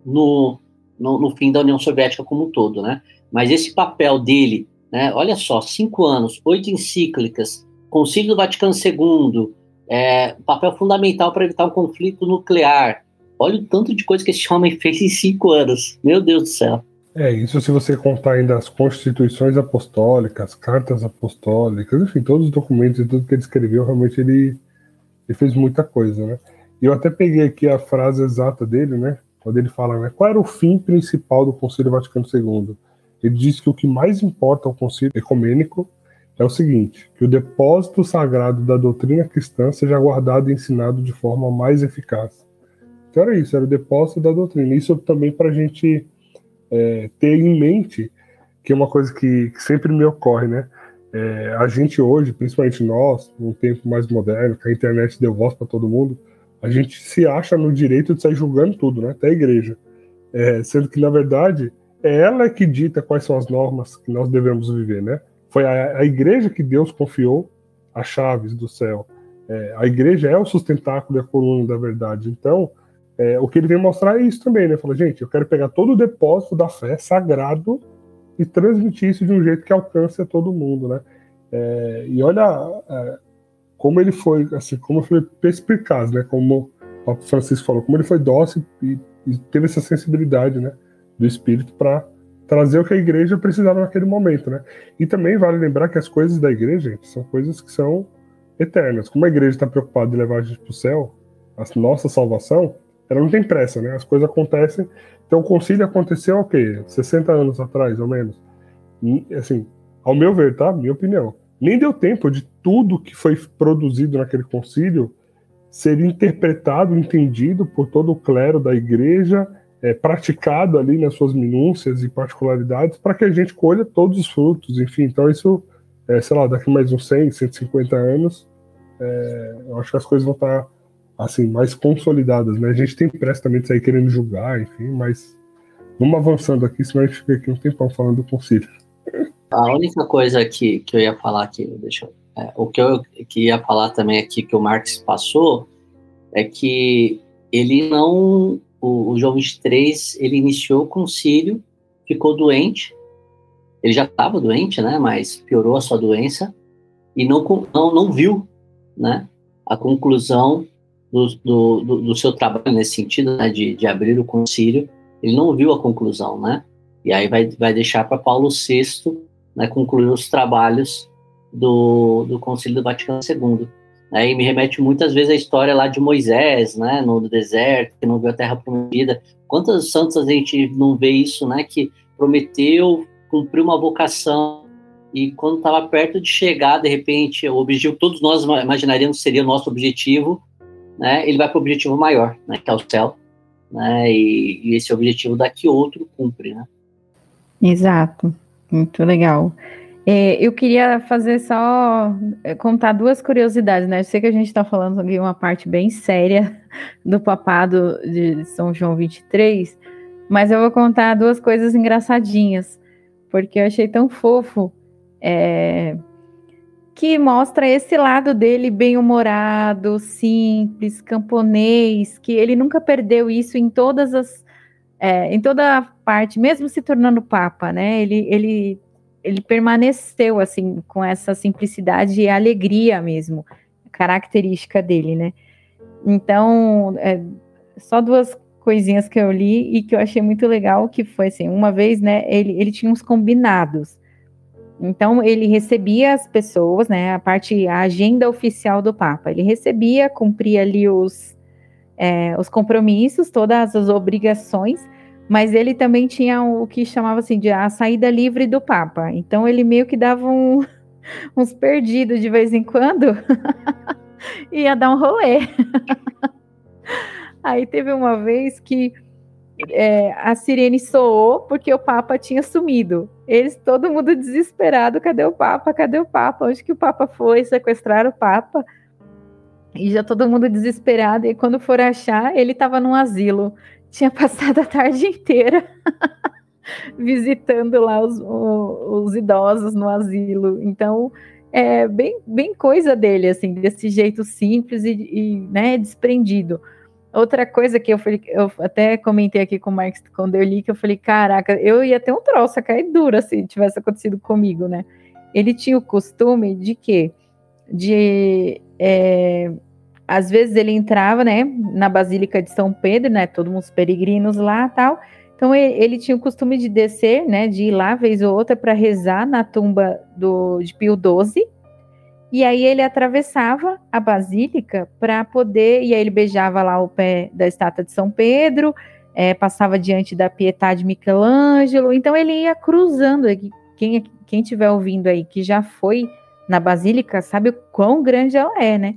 no, no, no, fim da União Soviética como um todo, né? Mas esse papel dele, né? Olha só, cinco anos, oito encíclicas, Concílio do Vaticano II, é, papel fundamental para evitar um conflito nuclear. Olha o tanto de coisa que esse homem fez em cinco anos. Meu Deus do céu. É, isso se você contar ainda as constituições apostólicas, cartas apostólicas, enfim, todos os documentos e tudo que ele escreveu, realmente ele, ele fez muita coisa, né? E eu até peguei aqui a frase exata dele, né? Quando ele fala, né? Qual era o fim principal do Concílio Vaticano II? Ele diz que o que mais importa ao Concílio Ecumênico é o seguinte: que o depósito sagrado da doutrina cristã seja guardado e ensinado de forma mais eficaz. Então era isso, era o depósito da doutrina. Isso também para a gente é, ter em mente que é uma coisa que, que sempre me ocorre, né? É, a gente hoje, principalmente nós, num tempo mais moderno, que a internet deu voz para todo mundo, a gente se acha no direito de sair julgando tudo, né? Até a igreja. É, sendo que, na verdade, é ela que dita quais são as normas que nós devemos viver, né? Foi a, a igreja que Deus confiou as chaves do céu. É, a igreja é o sustentáculo e a coluna da verdade. Então, é, o que ele vem mostrar é isso também, né? Fala, gente, eu quero pegar todo o depósito da fé sagrado e transmitir isso de um jeito que alcance a todo mundo, né? É, e olha é, como ele foi, assim, como foi perspicaz, né? Como o Papa Francisco falou, como ele foi dócil e, e teve essa sensibilidade, né? Do espírito para trazer o que a igreja precisava naquele momento, né? E também vale lembrar que as coisas da igreja gente, são coisas que são eternas. Como a igreja está preocupada em levar a gente para o céu, a nossa salvação, ela não tem pressa, né? As coisas acontecem. Então o concílio aconteceu o quê? 60 anos atrás, ou menos. E, assim, ao meu ver, tá? Minha opinião. Nem deu tempo de tudo que foi produzido naquele concílio ser interpretado, entendido por todo o clero da igreja, é, praticado ali nas suas minúcias e particularidades, para que a gente colha todos os frutos, enfim. Então, isso, é, sei lá, daqui mais uns 100, 150 anos, é, eu acho que as coisas vão estar assim, mais consolidadas, né? A gente tem pressa também de sair querendo julgar, enfim, mas vamos avançando aqui, senão a gente fica aqui um tempão falando do concílio. A única coisa que, que eu ia falar aqui, deixa eu, é, o que eu que ia falar também aqui que o Marx passou é que ele não, o, o João 23, ele iniciou o concílio, ficou doente, ele já estava doente, né, mas piorou a sua doença e não, não, não viu, né, a conclusão do, do, do, seu trabalho nesse sentido, né, de, de abrir o concílio, ele não viu a conclusão, né? E aí vai, vai deixar para Paulo VI né, concluir os trabalhos do, do Concílio do Vaticano II. Aí me remete muitas vezes à história lá de Moisés, né, no deserto, que não viu a terra prometida. Quantos santos a gente não vê isso, né, que prometeu cumprir uma vocação e quando estava perto de chegar, de repente, o objetivo todos nós imaginaríamos seria o nosso objetivo, né, ele vai para o objetivo maior, né, que é o céu, né, e, e esse objetivo daqui outro cumpre, né. Exato, muito legal. É, eu queria fazer só é, contar duas curiosidades, né? Eu sei que a gente está falando aqui uma parte bem séria do papado de São João 23, mas eu vou contar duas coisas engraçadinhas, porque eu achei tão fofo. É, que mostra esse lado dele bem-humorado, simples, camponês, que ele nunca perdeu isso em todas as é, em toda a parte, mesmo se tornando papa, né? Ele, ele, ele permaneceu assim com essa simplicidade e alegria mesmo, característica dele, né? Então, é, só duas coisinhas que eu li e que eu achei muito legal, que foi assim, uma vez, né, ele, ele tinha uns combinados, então ele recebia as pessoas, né, a parte, a agenda oficial do Papa. Ele recebia, cumpria ali os, é, os compromissos, todas as obrigações, mas ele também tinha o que chamava assim de a saída livre do Papa. Então ele meio que dava um, uns perdidos de vez em quando, ia dar um rolê. Aí teve uma vez que é, a sirene soou porque o Papa tinha sumido. Eles, todo mundo desesperado, cadê o Papa? Cadê o Papa? Onde que o Papa foi? Sequestrar o Papa? E já todo mundo desesperado. E quando for achar, ele estava num asilo. Tinha passado a tarde inteira visitando lá os, os, os idosos no asilo. Então, é bem, bem coisa dele, assim, desse jeito simples e, e né, desprendido. Outra coisa que eu falei, eu até comentei aqui com o Marcos quando eu li, que eu falei, caraca, eu ia ter um troço a cair dura se tivesse acontecido comigo, né? Ele tinha o costume de quê? De é, às vezes ele entrava, né, na Basílica de São Pedro, né? Todos os peregrinos lá tal. Então ele, ele, tinha o costume de descer, né, de ir lá vez ou outra para rezar na tumba do, de Pio XII. E aí ele atravessava a basílica para poder, e aí ele beijava lá o pé da estátua de São Pedro, é, passava diante da Pietà de Michelangelo. Então ele ia cruzando. Quem quem estiver ouvindo aí que já foi na basílica sabe o quão grande ela é, né?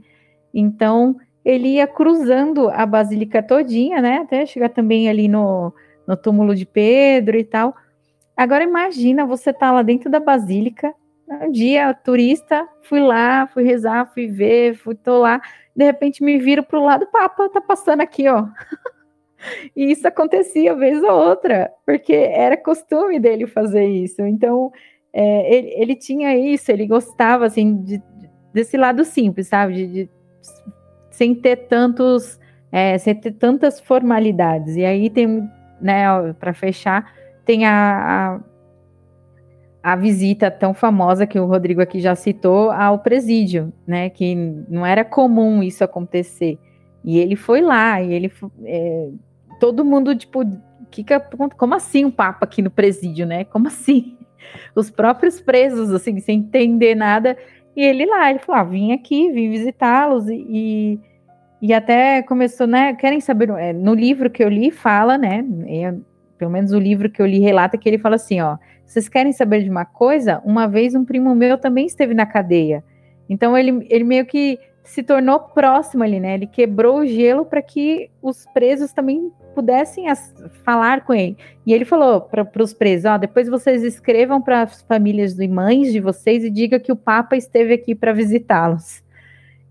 Então ele ia cruzando a basílica todinha, né? Até chegar também ali no, no túmulo de Pedro e tal. Agora imagina você tá lá dentro da basílica, um dia turista, fui lá, fui rezar, fui ver, fui tô lá, de repente me viro pro lado, Papa tá passando aqui, ó. e isso acontecia vez ou outra, porque era costume dele fazer isso. Então, é, ele, ele, tinha isso, ele gostava, assim, de, desse lado simples, sabe? De, de sem ter tantos, é, sem ter tantas formalidades. E aí tem, né, para fechar, tem a, a, a, visita tão famosa que o Rodrigo aqui já citou ao presídio, né, que não era comum isso acontecer. E ele foi lá, e ele, é, todo mundo, tipo, que, como assim um papa aqui no presídio, né? Como assim? Os próprios presos, assim, sem entender nada, e ele lá, ele falou: ah, vim aqui, vim visitá-los e, e até começou, né? Querem saber? É, no livro que eu li, fala, né? Pelo menos o livro que eu li relata que ele fala assim: ó, vocês querem saber de uma coisa? Uma vez um primo meu também esteve na cadeia. Então ele, ele meio que se tornou próximo ali, né? Ele quebrou o gelo para que os presos também pudessem as, falar com ele. E ele falou para os presos: ó, depois vocês escrevam para as famílias e mães de vocês e diga que o Papa esteve aqui para visitá-los.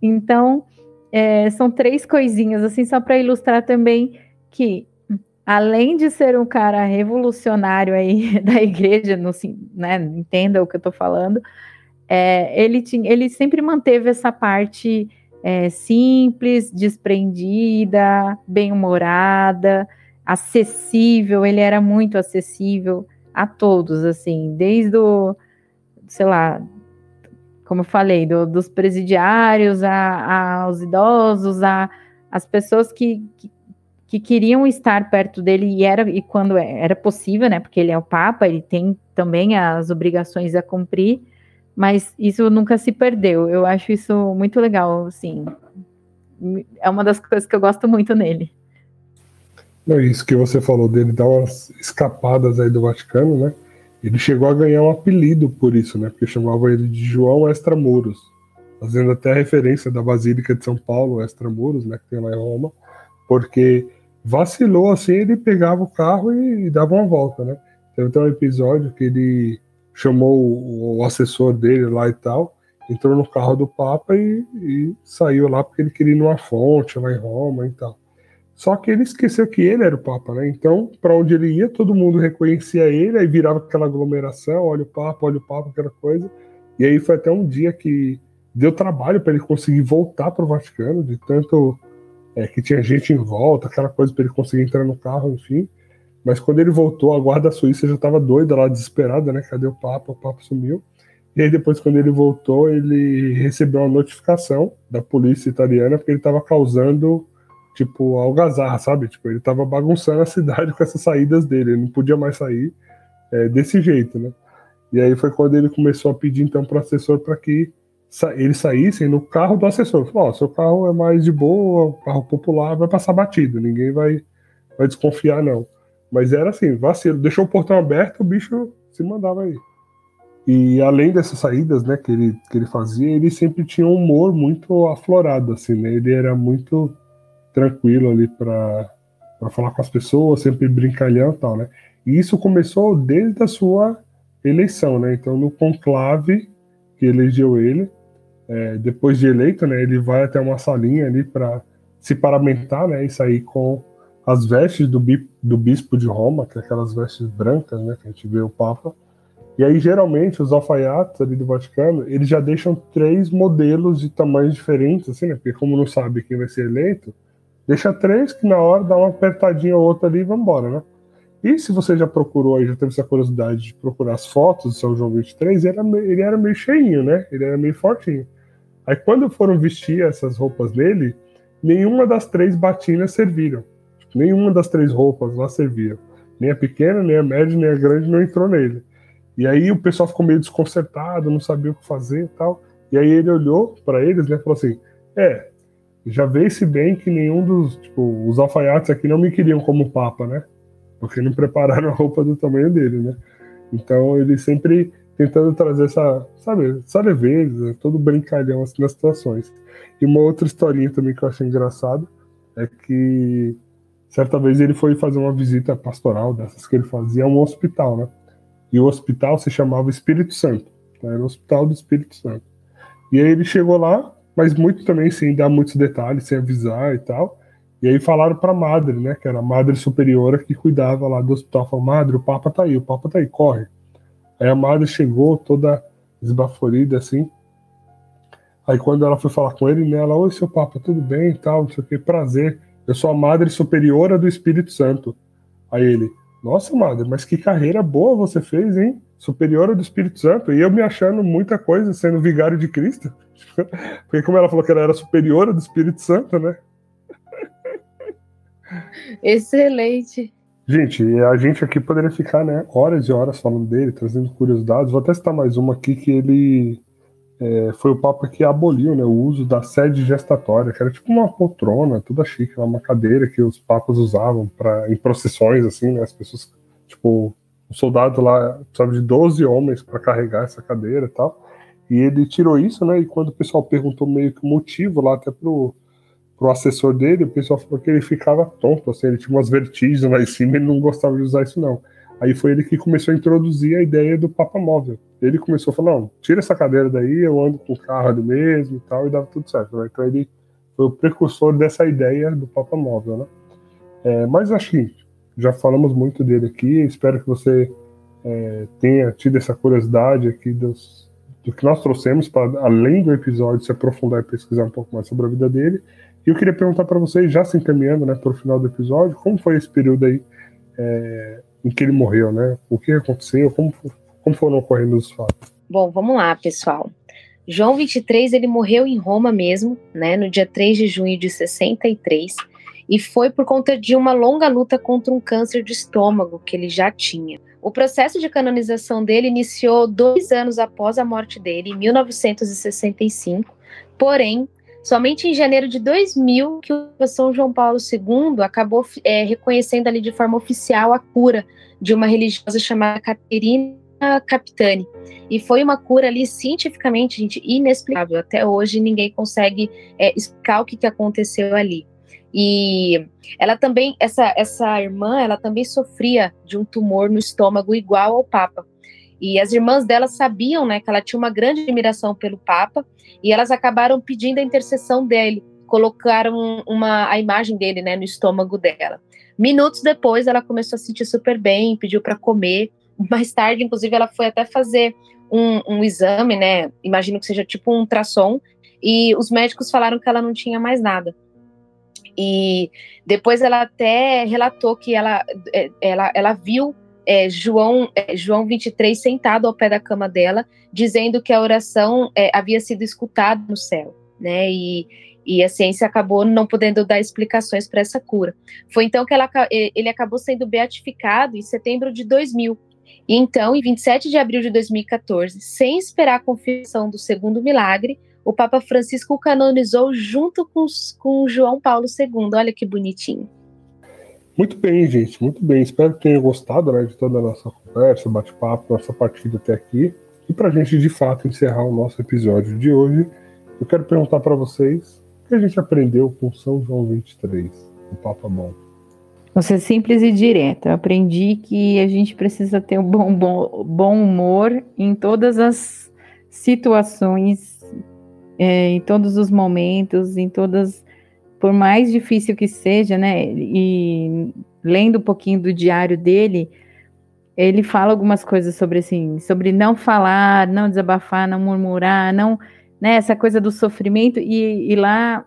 Então, é, são três coisinhas, assim, só para ilustrar também que, além de ser um cara revolucionário aí da igreja, no, né, entenda o que eu estou falando, é, ele, tinha, ele sempre manteve essa parte é, simples, desprendida, bem-humorada, acessível, ele era muito acessível a todos, assim, desde o, sei lá, como eu falei, do, dos presidiários a, aos idosos, a, as pessoas que, que, que, queriam estar perto dele e era e quando era possível, né? Porque ele é o Papa, ele tem também as obrigações a cumprir mas isso nunca se perdeu. Eu acho isso muito legal, assim. É uma das coisas que eu gosto muito nele. Não, isso que você falou dele dar umas escapadas aí do Vaticano, né? Ele chegou a ganhar um apelido por isso, né? Porque chamavam ele de João Extramuros, fazendo até referência da Basílica de São Paulo, Extramuros, né? Que tem lá em Roma, porque vacilou assim, ele pegava o carro e, e dava uma volta, né? Teve até um episódio que ele chamou o, o, assessor dele lá e tal, entrou no carro do Papa e, e, saiu lá porque ele queria ir numa fonte lá em Roma e tal. Só que ele esqueceu que ele era o Papa, né? Então, para onde ele ia, todo mundo reconhecia ele, aí virava aquela aglomeração, olha o Papa, olha o Papa, aquela coisa. E aí foi até um dia que deu trabalho para ele conseguir voltar para o Vaticano, de tanto é, que tinha gente em volta, aquela coisa para ele conseguir entrar no carro, enfim. Mas quando ele voltou, a guarda suíça já estava doida lá, desesperada, né? Cadê o Papa? O Papa sumiu. E aí depois, quando ele voltou, ele recebeu uma notificação da polícia italiana porque ele estava causando, tipo, algazarra, sabe? Tipo, ele estava bagunçando a cidade com essas saídas dele. Ele não podia mais sair é, desse jeito, né? E aí foi quando ele começou a pedir, então, para o assessor para que eles saíssem no carro do assessor. Falou, oh, seu carro é mais de boa, carro popular, vai passar batido, ninguém vai, vai desconfiar, não. Mas era assim, vacilo. Deixou o portão aberto, o bicho se mandava aí. E além dessas saídas, né, que ele, que ele fazia, ele sempre tinha um humor muito aflorado, assim, né? Ele era muito tranquilo ali para falar com as pessoas, sempre brincalhão e tal, né? E isso começou desde a sua eleição, né? Então, no conclave que elegeu ele, é, depois de eleito, né, ele vai até uma salinha ali para se paramentar, né, e sair com as vestes do, bi, do bispo de Roma, que é aquelas vestes brancas, né, que a gente vê o Papa. E aí, geralmente, os alfaiates ali do Vaticano, eles já deixam três modelos de tamanhos diferentes, assim, né? Porque como não sabe quem vai ser eleito, deixa três que na hora dá uma apertadinha ou outra ali e vambora, né? E se você já procurou aí, já teve essa curiosidade de procurar as fotos de São João 23, ele era, meio, ele era meio cheinho, né? Ele era meio fortinho. Aí quando foram vestir essas roupas nele, nenhuma das três batinas serviram. Nenhuma das três roupas lá servia. Nem a pequena, nem a média, nem a grande não entrou nele. E aí o pessoal ficou meio desconcertado, não sabia o que fazer e tal. E aí ele olhou para eles, né, falou assim: "É, já vê-se bem que nenhum dos, tipo, os alfaiates aqui não me queriam como papa, né? Porque não prepararam a roupa do tamanho dele, né? Então ele sempre tentando trazer essa, sabe, essa leveza, todo brincalhão assim nas situações. E uma outra historinha também que eu achei engraçado é que certa vez ele foi fazer uma visita pastoral dessas que ele fazia a um hospital, né? E o hospital se chamava Espírito Santo, né? era o Hospital do Espírito Santo. E aí ele chegou lá, mas muito também sem dar muitos detalhes, sem avisar e tal. E aí falaram para a madre, né, que era a madre superiora que cuidava lá do hospital, falou: "Madre, o papa tá aí, o papa tá aí, corre". Aí a madre chegou toda esbaforida assim. Aí quando ela foi falar com ele, né, ela: "Oi, seu papa, tudo bem e tal, não sei o que, prazer. Eu sou a madre superiora do Espírito Santo". Aí ele: "Nossa, madre, mas que carreira boa você fez, hein? Superiora do Espírito Santo". E eu me achando muita coisa sendo vigário de Cristo. Porque como ela falou que ela era superiora do Espírito Santo, né? Excelente. Gente, a gente aqui poderia ficar né, horas e horas falando dele, trazendo curiosidades. Vou até citar mais uma aqui que ele é, foi o Papa que aboliu né, o uso da sede gestatória, que era tipo uma poltrona, toda chique, uma cadeira que os papas usavam para em procissões, assim, né, as pessoas, tipo, um soldado lá precisava de 12 homens para carregar essa cadeira e tal. E ele tirou isso, né? E quando o pessoal perguntou meio que o motivo lá, até pro, pro assessor dele, o pessoal falou que ele ficava tonto, assim, ele tinha umas vertigens lá em cima, ele não gostava de usar isso não. Aí foi ele que começou a introduzir a ideia do Papa Móvel. Ele começou a falar, não, tira essa cadeira daí, eu ando com o carro ali mesmo e tal, e dava tudo certo. Né? Então ele foi o precursor dessa ideia do Papa Móvel, né? É, mas acho que já falamos muito dele aqui, espero que você é, tenha tido essa curiosidade aqui dos, do que nós trouxemos para além do episódio se aprofundar e pesquisar um pouco mais sobre a vida dele e eu queria perguntar para vocês, já se encaminhando né, para o final do episódio, como foi esse período aí é, em que ele morreu, né? O que aconteceu, como, como foram ocorrendo os fatos? Bom, vamos lá, pessoal. João 23, ele morreu em Roma mesmo, né, no dia 3 de junho de 63, e foi por conta de uma longa luta contra um câncer de estômago que ele já tinha. O processo de canonização dele iniciou dois anos após a morte dele, em 1965, porém, Somente em janeiro de 2000 que o São João Paulo II acabou é, reconhecendo ali de forma oficial a cura de uma religiosa chamada Caterina Capitani. E foi uma cura ali cientificamente, gente, inexplicável. Até hoje ninguém consegue é, explicar o que, que aconteceu ali. E ela também, essa, essa irmã, ela também sofria de um tumor no estômago igual ao Papa. E as irmãs dela sabiam, né, que ela tinha uma grande admiração pelo Papa, e elas acabaram pedindo a intercessão dele, colocaram uma a imagem dele, né, no estômago dela. Minutos depois, ela começou a se sentir super bem, pediu para comer. Mais tarde, inclusive, ela foi até fazer um, um exame, né? Imagino que seja tipo um ultrassom, e os médicos falaram que ela não tinha mais nada. E depois ela até relatou que ela, é, ela, ela viu é, João, é, João 23 sentado ao pé da cama dela, dizendo que a oração é, havia sido escutada no céu, né? E, e a ciência acabou não podendo dar explicações para essa cura. Foi então que ela, ele acabou sendo beatificado em setembro de 2000. E então, em 27 de abril de 2014, sem esperar a confirmação do segundo milagre, o Papa Francisco canonizou junto com, com João Paulo II. Olha que bonitinho. Muito bem, gente, muito bem. Espero que tenham gostado né, de toda a nossa conversa, bate-papo, nossa partida até aqui. E para a gente, de fato, encerrar o nosso episódio de hoje, eu quero perguntar para vocês o que a gente aprendeu com São João 23, o Papa Bom. Vou ser simples e direto. Eu aprendi que a gente precisa ter um bom, bom, bom humor em todas as situações, é, em todos os momentos, em todas por mais difícil que seja, né? E lendo um pouquinho do diário dele, ele fala algumas coisas sobre assim, sobre não falar, não desabafar, não murmurar, não, né? Essa coisa do sofrimento e, e lá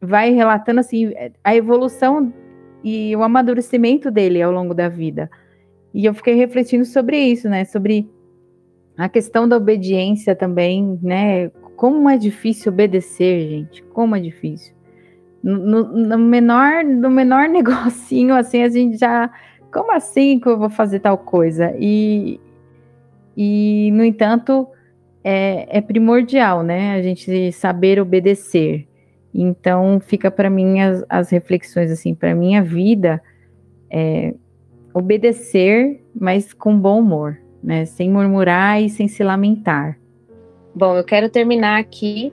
vai relatando assim a evolução e o amadurecimento dele ao longo da vida. E eu fiquei refletindo sobre isso, né? Sobre a questão da obediência também, né? Como é difícil obedecer, gente. Como é difícil no, no, menor, no menor negocinho, assim, a gente já como assim que eu vou fazer tal coisa? E, e no entanto, é, é primordial, né? A gente saber obedecer. Então, fica para mim as, as, reflexões, assim, para minha vida, é, obedecer, mas com bom humor, né? Sem murmurar e sem se lamentar. Bom, eu quero terminar aqui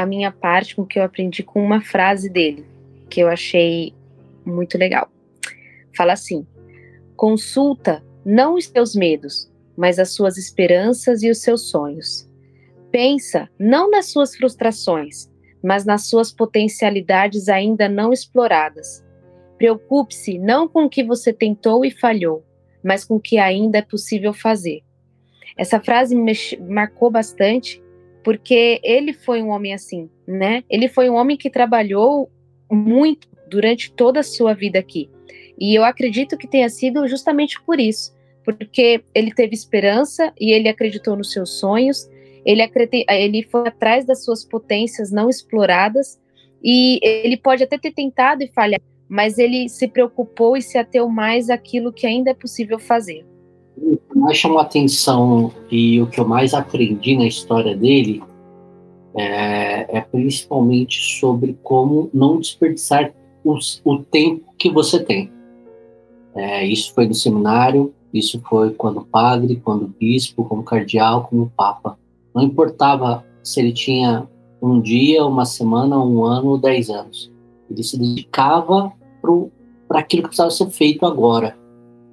a minha parte com o que eu aprendi com uma frase dele, que eu achei muito legal. Fala assim: consulta não os seus medos, mas as suas esperanças e os seus sonhos. Pensa não nas suas frustrações, mas nas suas potencialidades ainda não exploradas. Preocupe-se não com o que você tentou e falhou, mas com o que ainda é possível fazer. Essa frase me marcou bastante porque ele foi um homem assim, né? Ele foi um homem que trabalhou muito durante toda a sua vida aqui. E eu acredito que tenha sido justamente por isso, porque ele teve esperança e ele acreditou nos seus sonhos, ele, ele foi atrás das suas potências não exploradas e ele pode até ter tentado e falhado, mas ele se preocupou e se ateu mais àquilo que ainda é possível fazer. Mais chamou atenção e o que eu mais aprendi na história dele é, é principalmente sobre como não desperdiçar os, o tempo que você tem. É, isso foi no seminário, isso foi quando padre, quando bispo, como cardeal, como papa. Não importava se ele tinha um dia, uma semana, um ano ou dez anos. Ele se dedicava para aquilo que precisava ser feito agora,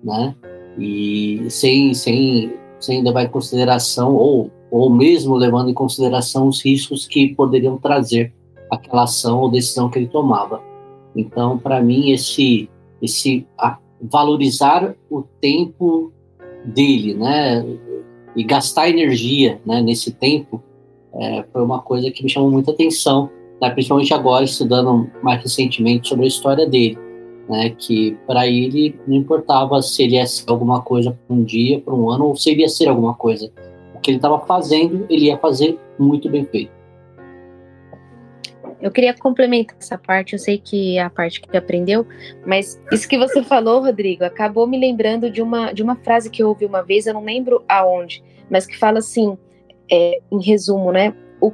né? E sem, sem, sem levar em consideração, ou, ou mesmo levando em consideração os riscos que poderiam trazer aquela ação ou decisão que ele tomava. Então, para mim, esse, esse valorizar o tempo dele, né, e gastar energia, né, nesse tempo, é, foi uma coisa que me chamou muita atenção, né, principalmente agora estudando mais recentemente sobre a história dele, né, que para ele não importava se ele ia ser alguma coisa por um dia, por um ano, ou se ele ia ser alguma coisa. O que ele estava fazendo, ele ia fazer muito bem feito. Eu queria complementar essa parte, eu sei que é a parte que aprendeu, mas isso que você falou, Rodrigo, acabou me lembrando de uma, de uma frase que eu ouvi uma vez, eu não lembro aonde, mas que fala assim, é, em resumo, né? O,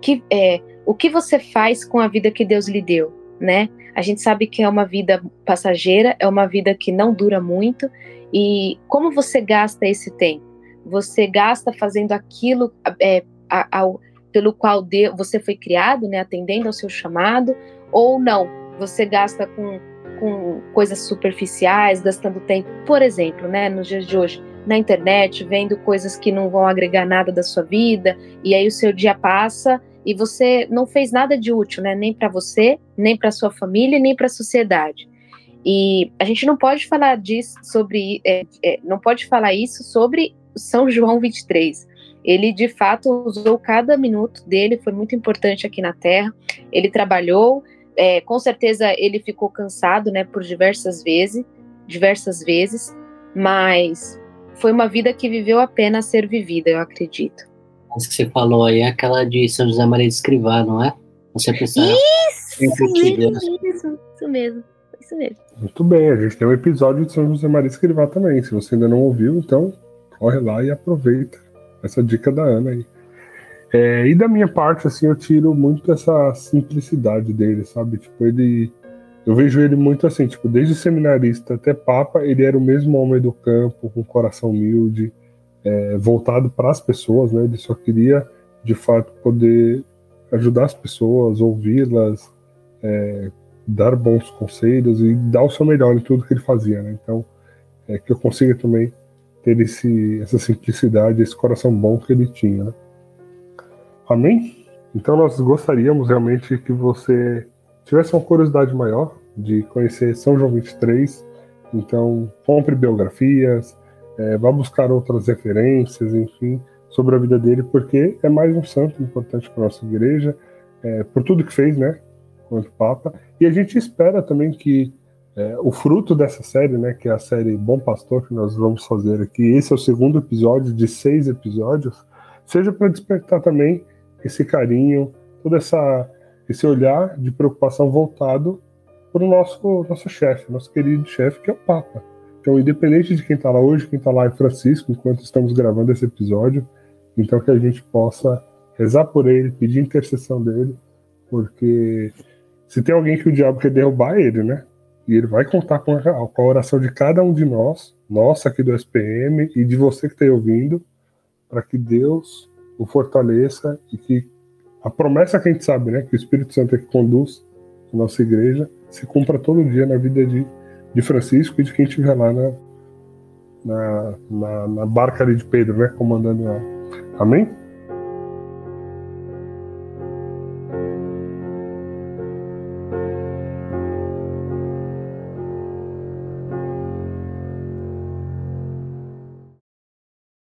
que, é, o que você faz com a vida que Deus lhe deu, né? A gente sabe que é uma vida passageira, é uma vida que não dura muito, e como você gasta esse tempo? Você gasta fazendo aquilo é, ao pelo qual você foi criado, né, atendendo ao seu chamado, ou não, você gasta com, com coisas superficiais, gastando tempo, por exemplo, né, nos dias de hoje, na internet, vendo coisas que não vão agregar nada da sua vida, e aí o seu dia passa e você não fez nada de útil, né, nem para você, nem para sua família, nem para a sociedade. E a gente não pode falar disso sobre, é, é, não pode falar isso sobre São João 23, ele de fato usou cada minuto dele, foi muito importante aqui na Terra. Ele trabalhou, é, com certeza ele ficou cansado, né, por diversas vezes, diversas vezes, mas foi uma vida que viveu a pena ser vivida, eu acredito. Mas que você falou aí é aquela de São José Maria de Escrivá, não é? Você precisa. Isso, isso, isso, isso mesmo. Isso mesmo. Muito bem, a gente tem um episódio de São José Maria Escrivá também. Se você ainda não ouviu, então corre lá e aproveita essa dica da Ana aí. É, e da minha parte, assim, eu tiro muito essa simplicidade dele, sabe? Tipo, ele. Eu vejo ele muito assim, tipo, desde seminarista até papa, ele era o mesmo homem do campo, com coração humilde, é, voltado para as pessoas, né? Ele só queria, de fato, poder ajudar as pessoas, ouvi-las, é, dar bons conselhos e dar o seu melhor em tudo que ele fazia, né? Então, é que eu consiga também ter esse, essa simplicidade, esse coração bom que ele tinha. Né? Amém? Então nós gostaríamos realmente que você tivesse uma curiosidade maior de conhecer São João 23. Então compre biografias, é, vá buscar outras referências, enfim, sobre a vida dele, porque é mais um santo importante para nossa igreja, é, por tudo que fez, né, quanto Papa. E a gente espera também que é, o fruto dessa série, né, que é a série Bom Pastor, que nós vamos fazer aqui, esse é o segundo episódio de seis episódios, seja para despertar também esse carinho, todo essa, esse olhar de preocupação voltado para o nosso, nosso chefe, nosso querido chefe, que é o Papa. Então, independente de quem está lá hoje, quem está lá é Francisco, enquanto estamos gravando esse episódio, então que a gente possa rezar por ele, pedir intercessão dele, porque se tem alguém que o diabo quer derrubar, é ele, né? E ele vai contar com a, com a oração de cada um de nós, nossa aqui do SPM e de você que está ouvindo, para que Deus o fortaleça e que a promessa que a gente sabe, né, que o Espírito Santo é que conduz a nossa igreja, se cumpra todo dia na vida de, de Francisco e de quem estiver lá na, na, na, na barca ali de Pedro, né, comandando ela. Amém?